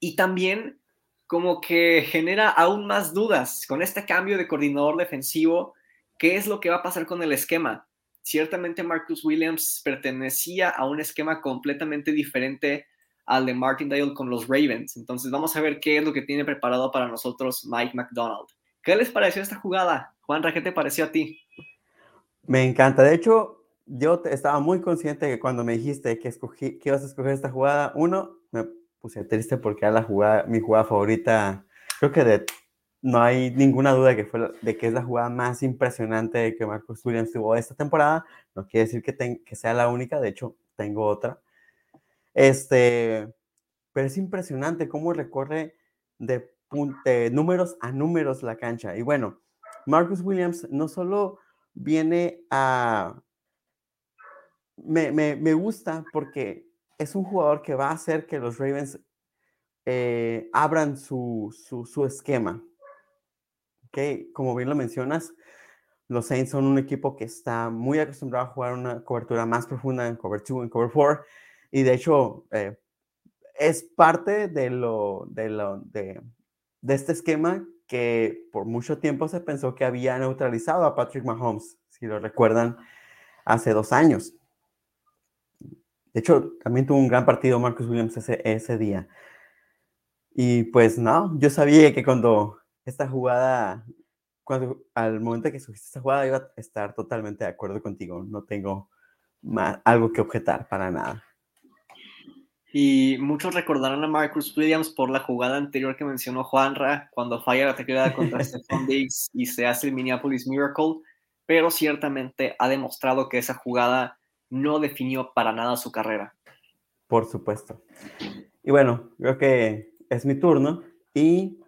y también como que genera aún más dudas con este cambio de coordinador defensivo, ¿qué es lo que va a pasar con el esquema? Ciertamente Marcus Williams pertenecía a un esquema completamente diferente al de Martindale con los Ravens. Entonces vamos a ver qué es lo que tiene preparado para nosotros Mike McDonald. ¿Qué les pareció esta jugada? Juan, ¿qué te pareció a ti? Me encanta. De hecho, yo estaba muy consciente que cuando me dijiste que, escogí, ibas a escoger esta jugada, uno, me puse triste porque era la jugada, mi jugada favorita. Creo que de, no hay ninguna duda que fue de que es la jugada más impresionante que Marcus Williams tuvo esta temporada. No quiere decir que, que sea la única, de hecho, tengo otra este, pero es impresionante cómo recorre de números a números la cancha. Y bueno, Marcus Williams no solo viene a... Me, me, gusta porque es un jugador que va a hacer que los Ravens eh, abran su, su, su esquema. Okay, como bien lo mencionas, los Saints son un equipo que está muy acostumbrado a jugar una cobertura más profunda en cover 2, en cover 4, y de hecho eh, es parte de, lo, de, lo, de, este esquema que por mucho tiempo se pensó que había neutralizado a Patrick Mahomes, si lo recuerdan, hace dos años. De hecho, también tuvo un gran partido Marcus Williams ese, ese día. Y pues no, yo sabía que cuando esta jugada, cuando al momento que surgiste esta jugada iba a estar totalmente de acuerdo contigo. No tengo más, algo que objetar para nada. Y muchos recordarán a Marcus Williams por la jugada anterior que mencionó Juanra, cuando falla la tacleada contra [laughs] Stephon Diggs y se hace el Minneapolis Miracle, pero ciertamente ha demostrado que esa jugada no definió para nada su carrera. Por supuesto. Y bueno, creo que es mi turno y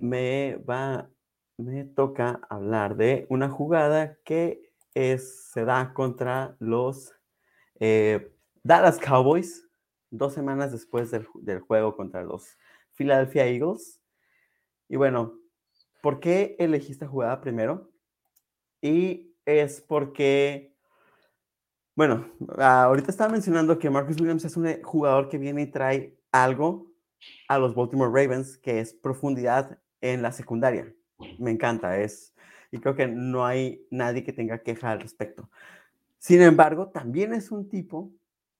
me va, me toca hablar de una jugada que es, se da contra los eh, Dallas Cowboys dos semanas después del, juego contra los Philadelphia Eagles. Y bueno, ¿por qué elegí esta jugada primero? Y es porque, bueno, ahorita estaba mencionando que Marcus Williams es un jugador que viene y trae algo a los Baltimore Ravens, que es profundidad en la secundaria. Me encanta, es, y creo que no hay nadie que tenga queja al respecto. Sin embargo, también es un tipo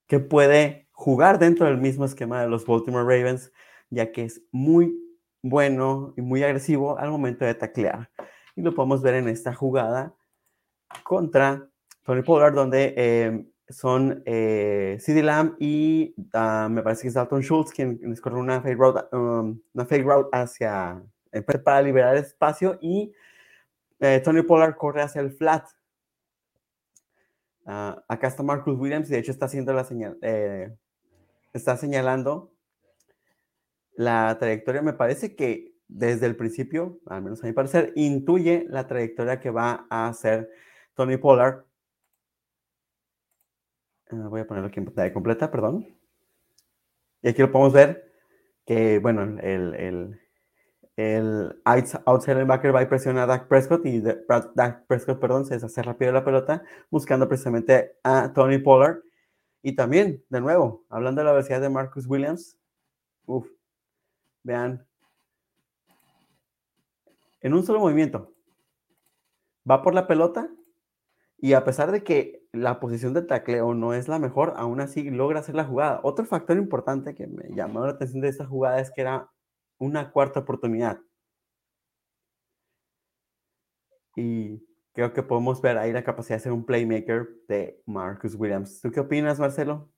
que puede jugar dentro del mismo esquema de los Baltimore Ravens, ya que es muy bueno y muy agresivo al momento de taclear. Y lo podemos ver en esta jugada contra Tony Pollard, donde eh, son eh, CD Lamb y ah, me parece que es Dalton Schultz quien les corre una fake route, um, una fake route hacia, eh, para liberar espacio y eh, Tony Pollard corre hacia el flat. Ah, acá está Marcus Williams y de hecho está haciendo la señal, está señalando la trayectoria. Me parece que desde el principio, al menos a mi parecer, intuye la trayectoria que va a hacer Tony Pollard. Ah, voy a ponerlo aquí en pantalla completa, perdón. Y aquí lo podemos ver que, bueno, el, el, el outside linebacker va a presionar a Dak Prescott y Dak Prescott, perdón, se deshace rápido la pelota buscando precisamente a Tony Pollard. Y también, de nuevo, hablando de la velocidad de Marcus Williams, uff, vean, en un solo movimiento, va por la pelota y a pesar de que la posición de tacleo no es la mejor, aún así logra hacer la jugada. Otro factor importante que me llamó la atención de esta jugada es que era una cuarta oportunidad. Y creo que podemos ver ahí la capacidad de ser un playmaker de Marcus Williams. ¿Tú qué opinas, Marcelo?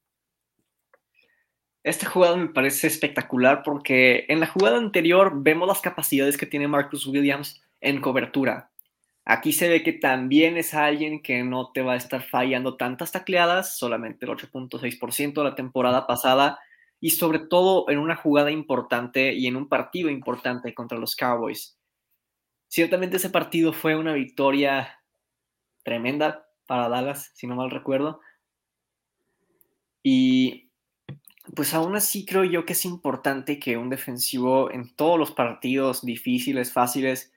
Esta jugada me parece espectacular porque en la jugada anterior vemos las capacidades que tiene Marcus Williams en cobertura. Aquí se ve que también es alguien que no te va a estar fallando tantas tacleadas, solamente el 8.6% de la temporada pasada, y sobre todo en una jugada importante y en un partido importante contra los Cowboys. Ciertamente ese partido fue una victoria tremenda para Dallas, si no mal recuerdo. Y pues aún así creo yo que es importante que un defensivo en todos los partidos difíciles, fáciles,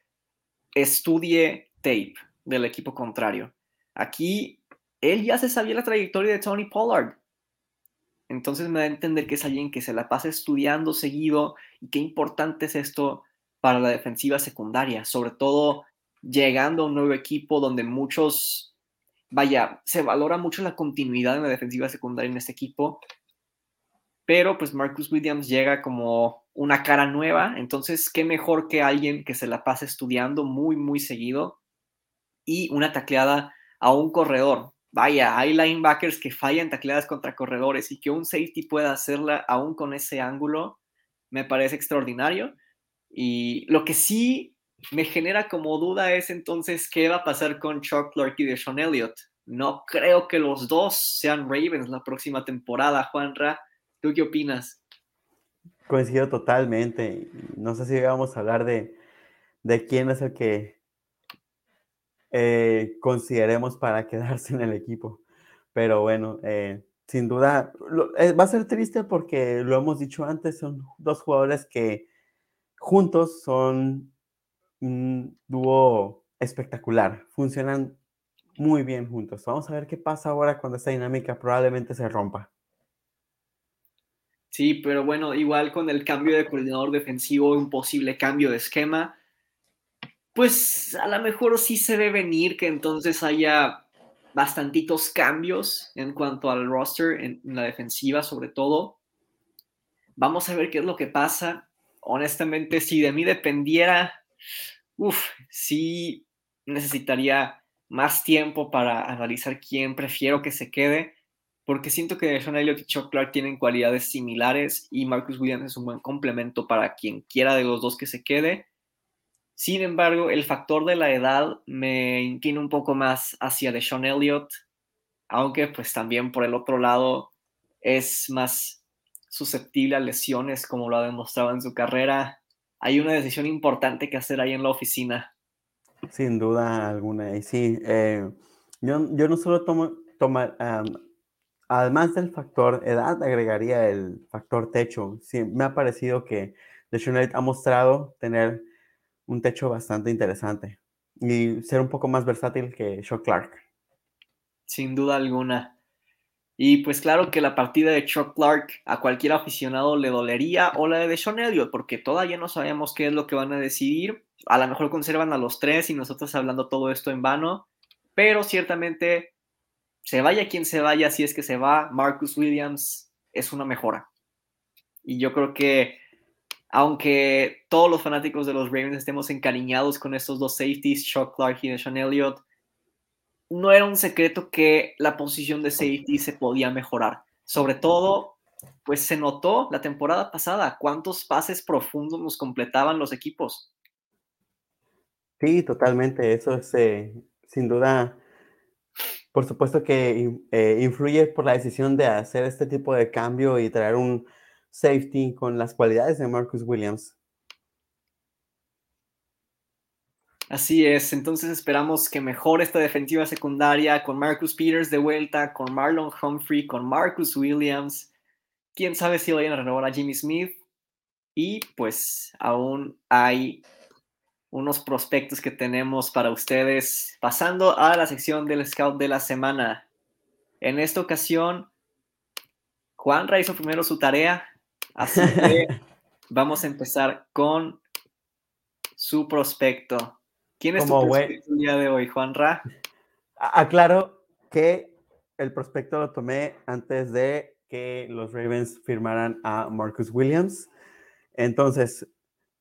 estudie tape del equipo contrario. Aquí él ya se sabía la trayectoria de Tony Pollard. Entonces me da a entender que es alguien que se la pasa estudiando seguido y qué importante es esto para la defensiva secundaria, sobre todo llegando a un nuevo equipo donde muchos, vaya, se valora mucho la continuidad en la defensiva secundaria en este equipo, pero pues Marcus Williams llega como una cara nueva, entonces qué mejor que alguien que se la pase estudiando muy, muy seguido y una tacleada a un corredor. Vaya, hay linebackers que fallan tacleadas contra corredores y que un safety pueda hacerla aún con ese ángulo, me parece extraordinario. Y lo que sí me genera como duda es entonces qué va a pasar con Chuck Clark y de Sean Elliott. No creo que los dos sean Ravens la próxima temporada, Juanra. ¿Tú qué opinas? Coincido totalmente. No sé si vamos a hablar de, de quién es el que eh, consideremos para [laughs] quedarse en el equipo. Pero bueno, eh, sin duda, eh, va a ser triste porque lo hemos dicho antes, son dos jugadores que juntos son un dúo espectacular, funcionan muy bien juntos. Vamos a ver qué pasa ahora cuando esta dinámica probablemente se rompa. Sí, pero bueno, igual con el cambio de coordinador defensivo, un posible cambio de esquema, pues a lo mejor sí se ve venir que entonces haya bastantitos cambios en cuanto al roster, en, la defensiva sobre todo. Vamos a ver qué es lo que pasa. Honestamente, si de mí dependiera, uff, sí necesitaría más tiempo para analizar quién prefiero que se quede, porque siento que Sean Elliott y Chuck Clark tienen cualidades similares y Marcus Williams es un buen complemento para quien quiera de los dos que se quede. Sin embargo, el factor de la edad me inclina un poco más hacia de Sean Elliott, aunque pues también por el otro lado es más susceptible a lesiones como lo ha demostrado en su carrera. Hay una decisión importante que hacer ahí en la oficina. Sin duda alguna, y sí, eh, yo, no solo tomo, tomar, además del factor edad, agregaría el factor techo. Sí, me ha parecido que Elliott ha mostrado tener un techo bastante interesante y ser un poco más versátil que Chuck Clark. Sin duda alguna. Y pues claro que la partida de Chuck Clark a cualquier aficionado le dolería o la de Sean Elliott, porque todavía no sabemos qué es lo que van a decidir. A lo mejor conservan a los tres y nosotros hablando todo esto en vano, pero ciertamente se vaya quien se vaya, si es que se va, Marcus Williams es una mejora. Y yo creo que aunque todos los fanáticos de los Ravens estemos encariñados con estos dos safeties, Chuck Clark y Sean Elliott, no era un secreto que la posición de safety se podía mejorar. Sobre todo, pues se notó la temporada pasada cuántos pases profundos nos completaban los equipos. Sí, totalmente. Eso es eh, sin duda, por supuesto que eh, influye por la decisión de hacer este tipo de cambio y traer un safety con las cualidades de Marcus Williams. Así es, entonces esperamos que mejore esta defensiva secundaria con Marcus Peters de vuelta, con Marlon Humphrey, con Marcus Williams. Quién sabe si vayan a renovar a Jimmy Smith. Y pues aún hay unos prospectos que tenemos para ustedes. Pasando a la sección del Scout de la semana. En esta ocasión, Juan hizo primero su tarea Así que [laughs] vamos a empezar con su prospecto. ¿Quién es tu prospecto el día de hoy, Juan Ra? Aclaro que el prospecto lo tomé antes de que los Ravens firmaran a Marcus Williams. Entonces,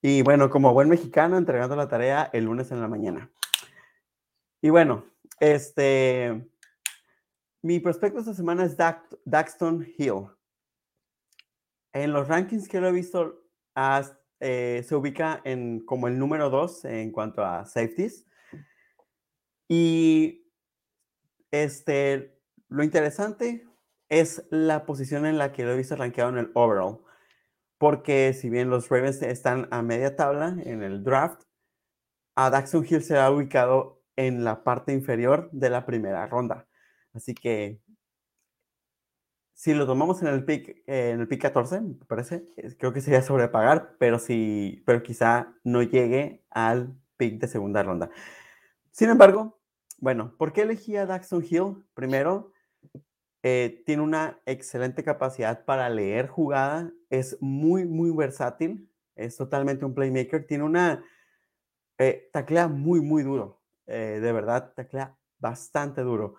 y bueno, como buen mexicano, entregando la tarea el lunes en la mañana. Y bueno, este, mi prospecto esta semana es Daxton Hill. En los rankings que lo he visto, eh, se ubica en como el número 2 en cuanto a safeties. Y este, lo interesante es la posición en la que lo he visto rankeado en el overall. Porque si bien los Ravens están a media tabla en el draft, a Daxon Hill se ha ubicado en la parte inferior de la primera ronda. Así que si lo tomamos en el pick, eh, en el pick 14, me parece, creo que sería sobrepagar, pero sí, pero quizá no llegue al pick de segunda ronda. Sin embargo, bueno, ¿por qué elegí a Daxon Hill? Primero, eh, tiene una excelente capacidad para leer jugada, es muy, muy versátil, es totalmente un playmaker, tiene una, eh, taclea muy, muy duro, eh, de verdad, taclea bastante duro.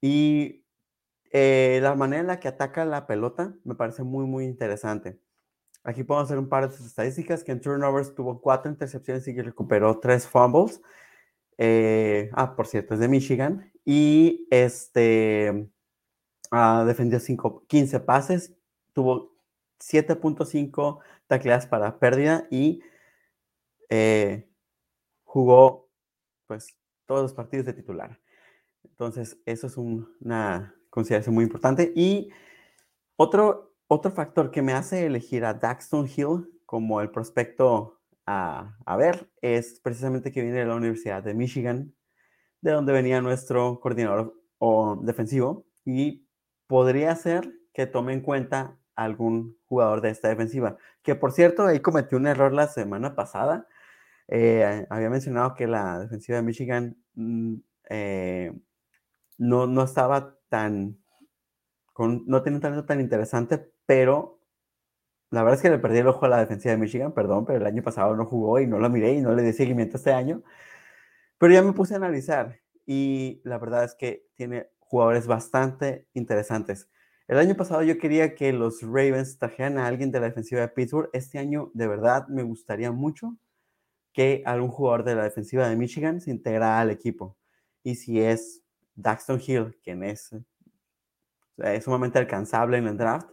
Y eh, la manera en la que ataca la pelota me parece muy, muy interesante. Aquí podemos hacer un par de estadísticas, que en turnovers tuvo cuatro intercepciones y recuperó tres fumbles. Eh, ah, por cierto, es de Michigan. Y este ah, defendió 15 pases, tuvo 7.5 tacleadas para pérdida y eh, jugó pues todos los partidos de titular. Entonces, eso es una consideración muy importante. Y otro otro factor que me hace elegir a Daxton Hill como el prospecto a, a, ver es precisamente que viene de la Universidad de Michigan, de donde venía nuestro coordinador o defensivo, y podría ser que tome en cuenta algún jugador de esta defensiva, que por cierto, ahí cometió un error la semana pasada. Eh, había mencionado que la defensiva de Michigan mm, eh, no, no estaba tan, no tiene un talento tan interesante, pero la verdad es que le perdí el ojo a la defensiva de Michigan, perdón, pero el año pasado no jugó y no la miré y no le di seguimiento este año. Pero ya me puse a analizar y la verdad es que tiene jugadores bastante interesantes. El año pasado yo quería que los Ravens trajeran a alguien de la defensiva de Pittsburgh. Este año de verdad me gustaría mucho que algún jugador de la defensiva de Michigan se integrara al equipo. Y si es Daxton Hill, quien es, sumamente alcanzable en el draft,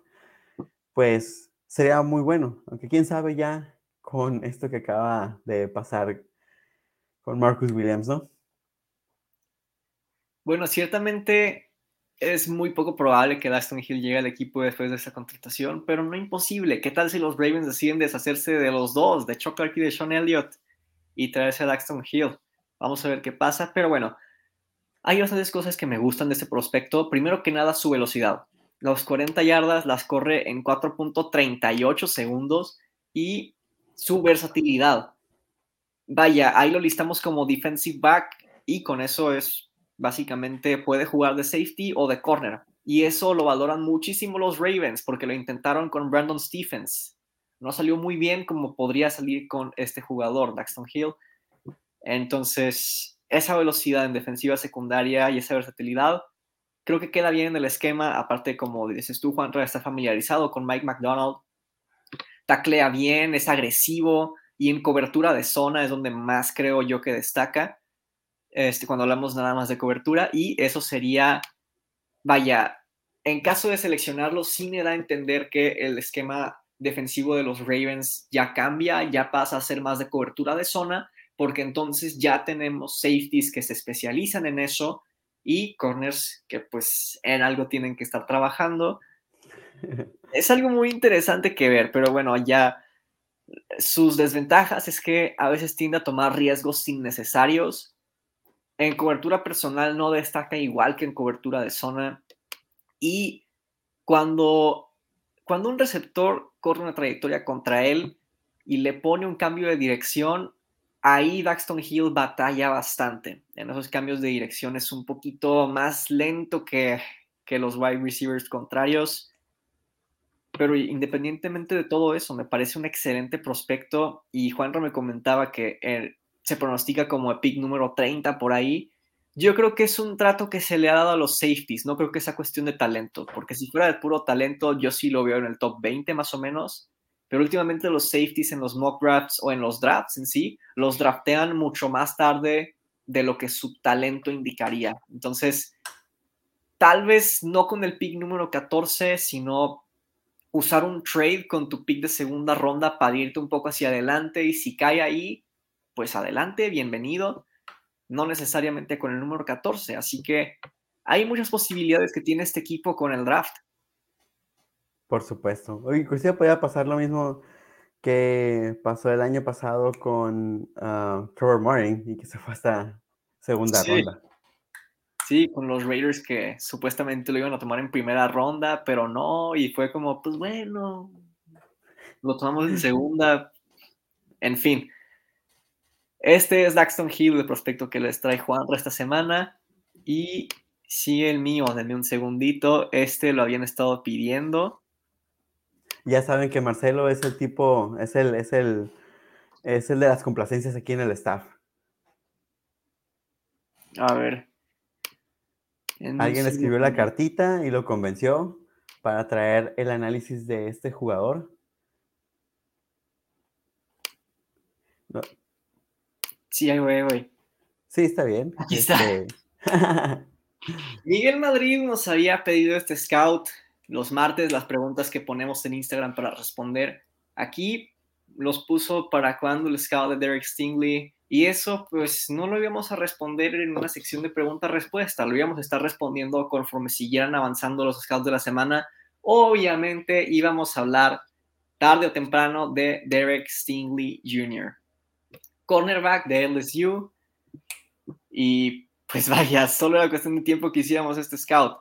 pues sería muy bueno. Aunque quién sabe ya con esto que acaba de pasar con Marcus Williams, ¿no? Bueno, ciertamente es muy poco probable que Daston Hill llegue al equipo después de esa contratación, pero no imposible. ¿Qué tal si los Ravens deciden deshacerse de los dos, de Chuck y de Sean Elliott, y traerse a Daxton Hill? Vamos a ver qué pasa, pero bueno, hay bastantes cosas que me gustan de este prospecto. Primero que nada, su velocidad. Los 40 yardas las corre en 4.38 segundos y su versatilidad. Vaya, ahí lo listamos como defensive back y con eso es básicamente puede jugar de safety o de corner. Y eso lo valoran muchísimo los Ravens porque lo intentaron con Brandon Stephens. No salió muy bien como podría salir con este jugador, Daxton Hill. Entonces, esa velocidad en defensiva secundaria y esa versatilidad creo que queda bien en el esquema. Aparte, como dices tú, Juan, está familiarizado con Mike McDonald. Taclea bien, es agresivo y en cobertura de zona es donde más creo yo que destaca este, cuando hablamos nada más de cobertura, y eso sería, vaya, en caso de seleccionarlo, sí me da a entender que el esquema defensivo de los Ravens ya cambia, ya pasa a ser más de cobertura de zona, porque entonces ya tenemos safeties que se especializan en eso y corners que pues en algo tienen que estar trabajando. [laughs] Es algo muy interesante que ver, pero bueno, ya sus desventajas es que a veces tiende a tomar riesgos innecesarios en cobertura personal no destaca igual que en cobertura de zona. Y cuando, cuando un receptor corre una trayectoria contra él y le pone un cambio de dirección, ahí Daxton Hill batalla bastante. En esos cambios de dirección es un poquito más lento que, que los wide receivers contrarios. Pero independientemente de todo eso, me parece un excelente prospecto. Y Juanro me comentaba que el, se pronostica como el pick número 30 por ahí. Yo creo que es un trato que se le ha dado a los safeties, no creo que sea cuestión de talento, porque si fuera de puro talento, yo sí lo veo en el top 20 más o menos, pero últimamente los safeties en los mock drafts o en los drafts en sí, los draftean mucho más tarde de lo que su talento indicaría. Entonces, tal vez no con el pick número 14, sino usar un trade con tu pick de segunda ronda para irte un poco hacia adelante y si cae ahí, pues adelante, bienvenido, no necesariamente con el número 14. Así que hay muchas posibilidades que tiene este equipo con el draft. Por supuesto. inclusive podría pasar lo mismo que pasó el año pasado con uh, Trevor Martin y que se fue hasta segunda ronda. Sí, con los Raiders que supuestamente lo iban a tomar en primera ronda, pero no, y fue como, pues bueno, lo tomamos en segunda. En fin, este es Daxton Hill, el prospecto que les trae Juan esta semana. Y sí, el mío, denme un segundito. Este lo habían estado pidiendo. Ya saben que Marcelo es el tipo, es el, es el, es el de las complacencias aquí en el staff. A ver. Alguien escribió la cartita y lo convenció para traer el análisis de este jugador. Sí, ahí voy, voy. Sí, está bien. Aquí está. Este, [laughs] Miguel Madrid nos había pedido este scout los martes, las preguntas que ponemos en Instagram para responder. Aquí los puso para cuando el scout de Derek Stingley. Y eso, pues, no lo íbamos a responder en una sección de pregunta-respuesta. Lo íbamos a estar respondiendo conforme siguieran avanzando los scouts de la semana, obviamente íbamos a hablar tarde o temprano de Derek Stingley Jr., cornerback de LSU. Y pues vaya, solo era cuestión de tiempo que hiciéramos este scout.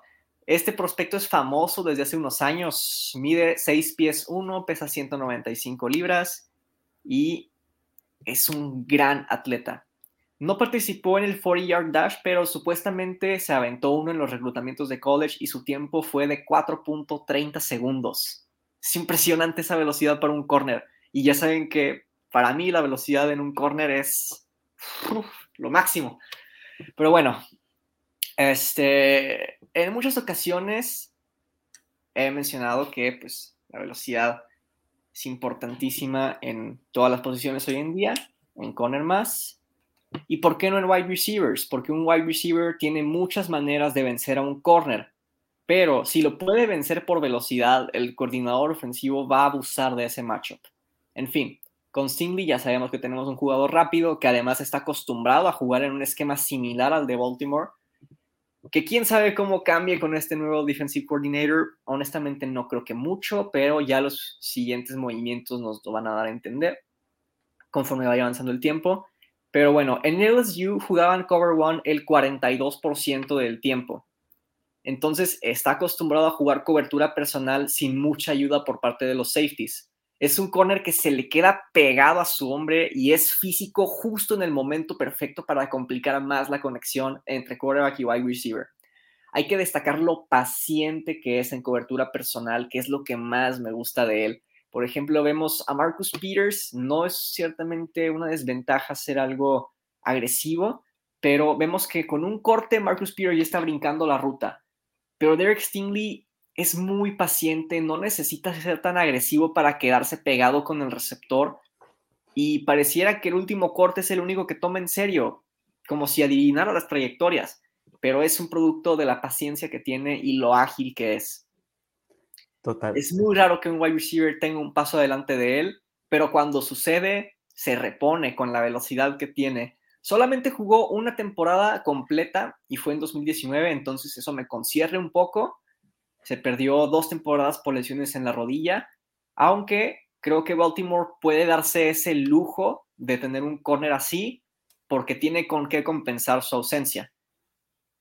Este prospecto es famoso desde hace unos años, mide 6 pies 1, pesa 195 libras y es un gran atleta. No participó en el 40 yard dash, pero supuestamente se aventó uno en los reclutamientos de college y su tiempo fue de 4.30 segundos. Es impresionante esa velocidad para un corner. Y ya saben que para mí la velocidad en un corner es lo máximo. Pero bueno, este, en muchas ocasiones he mencionado que pues, la velocidad es importantísima en todas las posiciones hoy en día, en corner más. ¿Y por qué no en wide receivers? Porque un wide receiver tiene muchas maneras de vencer a un corner. Pero si lo puede vencer por velocidad, el coordinador ofensivo va a abusar de ese matchup. En fin, con Stingley ya sabemos que tenemos un jugador rápido que además está acostumbrado a jugar en un esquema similar al de Baltimore. Que quién sabe cómo cambie con este nuevo defensive coordinator. Honestamente no creo que mucho, pero ya los siguientes movimientos nos lo van a dar a entender conforme vaya avanzando el tiempo. Pero bueno, en LSU jugaban cover one el 42% del tiempo. Entonces está acostumbrado a jugar cobertura personal sin mucha ayuda por parte de los safeties. Es un corner que se le queda pegado a su hombre y es físico justo en el momento perfecto para complicar más la conexión entre quarterback y wide receiver. Hay que destacar lo paciente que es en cobertura personal, que es lo que más me gusta de él. Por ejemplo, vemos a Marcus Peters, no es ciertamente una desventaja ser algo agresivo, pero vemos que con un corte Marcus Peters ya está brincando la ruta. Pero Derek Stingley es muy paciente, no necesita ser tan agresivo para quedarse pegado con el receptor y pareciera que el último corte es el único que toma en serio, como si adivinara las trayectorias, pero es un producto de la paciencia que tiene y lo ágil que es. Total. Es muy raro que un wide receiver tenga un paso adelante de él, pero cuando sucede, se repone con la velocidad que tiene. Solamente jugó una temporada completa y fue en 2019, entonces eso me concierne un poco. Se perdió dos temporadas por lesiones en la rodilla, aunque creo que Baltimore puede darse ese lujo de tener un corner así porque tiene con qué compensar su ausencia.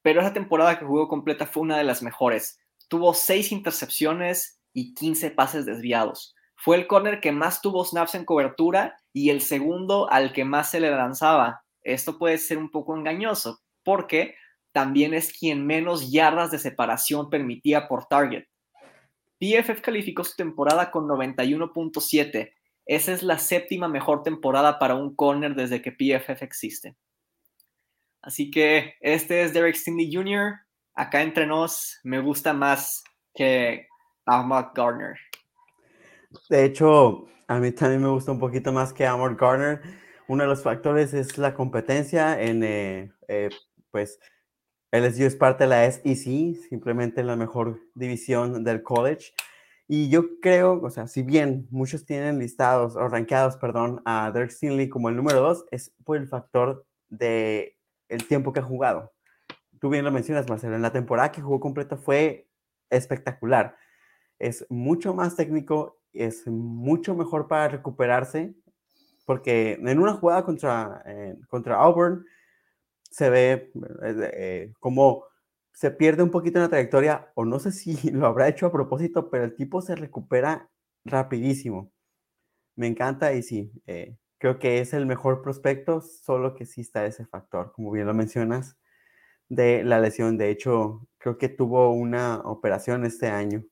Pero esa temporada que jugó completa fue una de las mejores tuvo 6 intercepciones y 15 pases desviados. Fue el corner que más tuvo snaps en cobertura y el segundo al que más se le lanzaba. Esto puede ser un poco engañoso porque también es quien menos yardas de separación permitía por target. PFF calificó su temporada con 91.7. Esa es la séptima mejor temporada para un corner desde que PFF existe. Así que este es Derek Stingley Jr acá entre nos me gusta más que Ahmad Garner. De hecho, a mí también me gusta un poquito más que Ahmad Garner. Uno de los factores es la competencia en, eh, eh, pues, LSU es parte de la SEC, simplemente la mejor división del college. Y yo creo, o sea, si bien muchos tienen listados o rankeados, perdón, a Derek Stingley como el número dos, es por el factor de el tiempo que ha jugado tú bien lo mencionas, Marcelo, en la temporada que jugó completa fue espectacular. Es mucho más técnico, es mucho mejor para recuperarse, porque en una jugada contra, eh, contra Auburn se ve eh, como se pierde un poquito en la trayectoria, o no sé si [laughs] lo habrá hecho a propósito, pero el tipo se recupera rapidísimo. Me encanta y sí, eh, creo que es el mejor prospecto, solo que sí está ese factor, como bien lo mencionas de la lesión. De hecho, creo que tuvo una operación este año.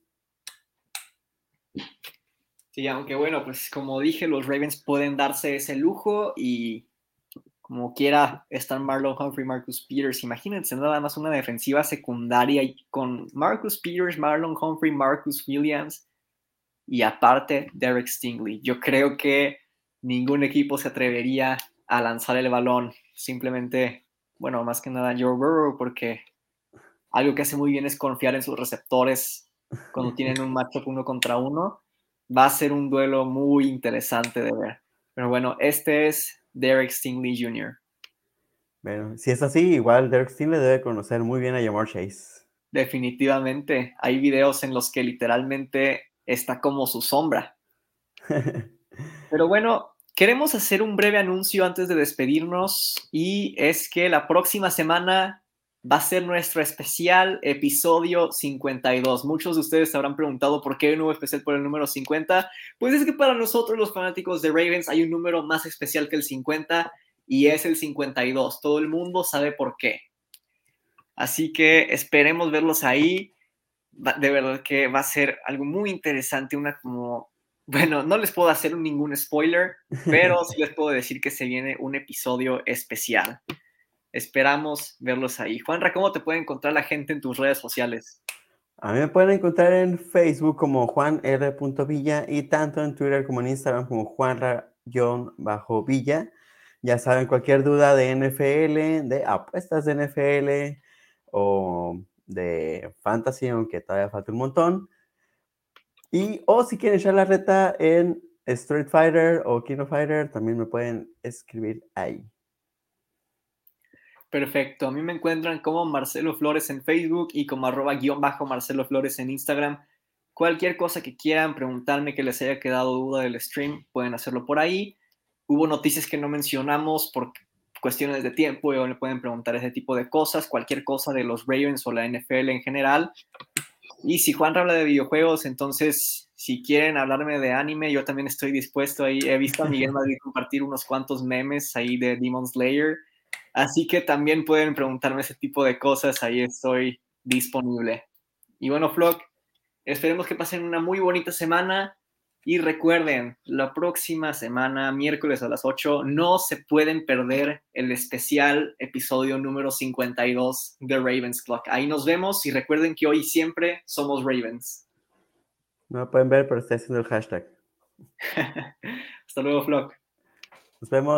Sí, aunque bueno, pues como dije, los Ravens pueden darse ese lujo y como quiera están Marlon Humphrey, Marcus Peters. Imagínense nada más una defensiva secundaria con Marcus Peters, Marlon Humphrey, Marcus Williams y aparte Derek Stingley. Yo creo que ningún equipo se atrevería a lanzar el balón. Simplemente bueno, más que nada Joe Burrow, porque algo que hace muy bien es confiar en sus receptores cuando tienen un matchup uno contra uno. Va a ser un duelo muy interesante de ver. Pero bueno, este es Derek Stingley Jr. Bueno, si es así, igual Derek Stingley debe conocer muy bien a Jamar Chase. Definitivamente. Hay videos en los que literalmente está como su sombra. [laughs] Pero bueno, queremos hacer un breve anuncio antes de despedirnos y es que la próxima semana va a ser nuestro especial episodio 52. Muchos de ustedes se habrán preguntado por qué un nuevo especial por el número 50. Pues es que para nosotros los fanáticos de Ravens hay un número más especial que el 50 y es el 52. Todo el mundo sabe por qué. Así que esperemos verlos ahí. De verdad que va a ser algo muy interesante, una como bueno, no les puedo hacer ningún spoiler, pero sí les puedo decir que se viene un episodio especial. Esperamos verlos ahí. Juanra, ¿cómo te puede encontrar la gente en tus redes sociales? A mí me pueden encontrar en Facebook como Juan R. Villa y tanto en Twitter como en Instagram como Juanra-Villa. Ya saben, cualquier duda de NFL, de apuestas de NFL o de fantasy, aunque todavía falta un montón, y, o si quieren echar la reta en Street Fighter o Kino Fighter, también me pueden escribir ahí. Perfecto. A mí me encuentran como Marcelo Flores en Facebook y como arroba guion bajo Marcelo Flores en Instagram. Cualquier cosa que quieran preguntarme que les haya quedado duda del stream, pueden hacerlo por ahí. Hubo noticias que no mencionamos por cuestiones de tiempo y le pueden preguntar ese tipo de cosas, cualquier cosa de los Ravens o la NFL en general. Y si Juan habla de videojuegos, entonces si quieren hablarme de anime, yo también estoy dispuesto ahí. He visto a Miguel [laughs] Madrid compartir unos cuantos memes ahí de Demon Slayer. Así que también pueden preguntarme ese tipo de cosas, ahí estoy disponible. Y bueno, Flock, esperemos que pasen una muy bonita semana. Y recuerden, la próxima semana, miércoles a las 8, no se pueden perder el especial episodio número 52 de Ravens Clock. Ahí nos vemos y recuerden que hoy siempre somos Ravens. No lo pueden ver, pero estoy haciendo el hashtag. [laughs] Hasta luego, Flock. Nos vemos.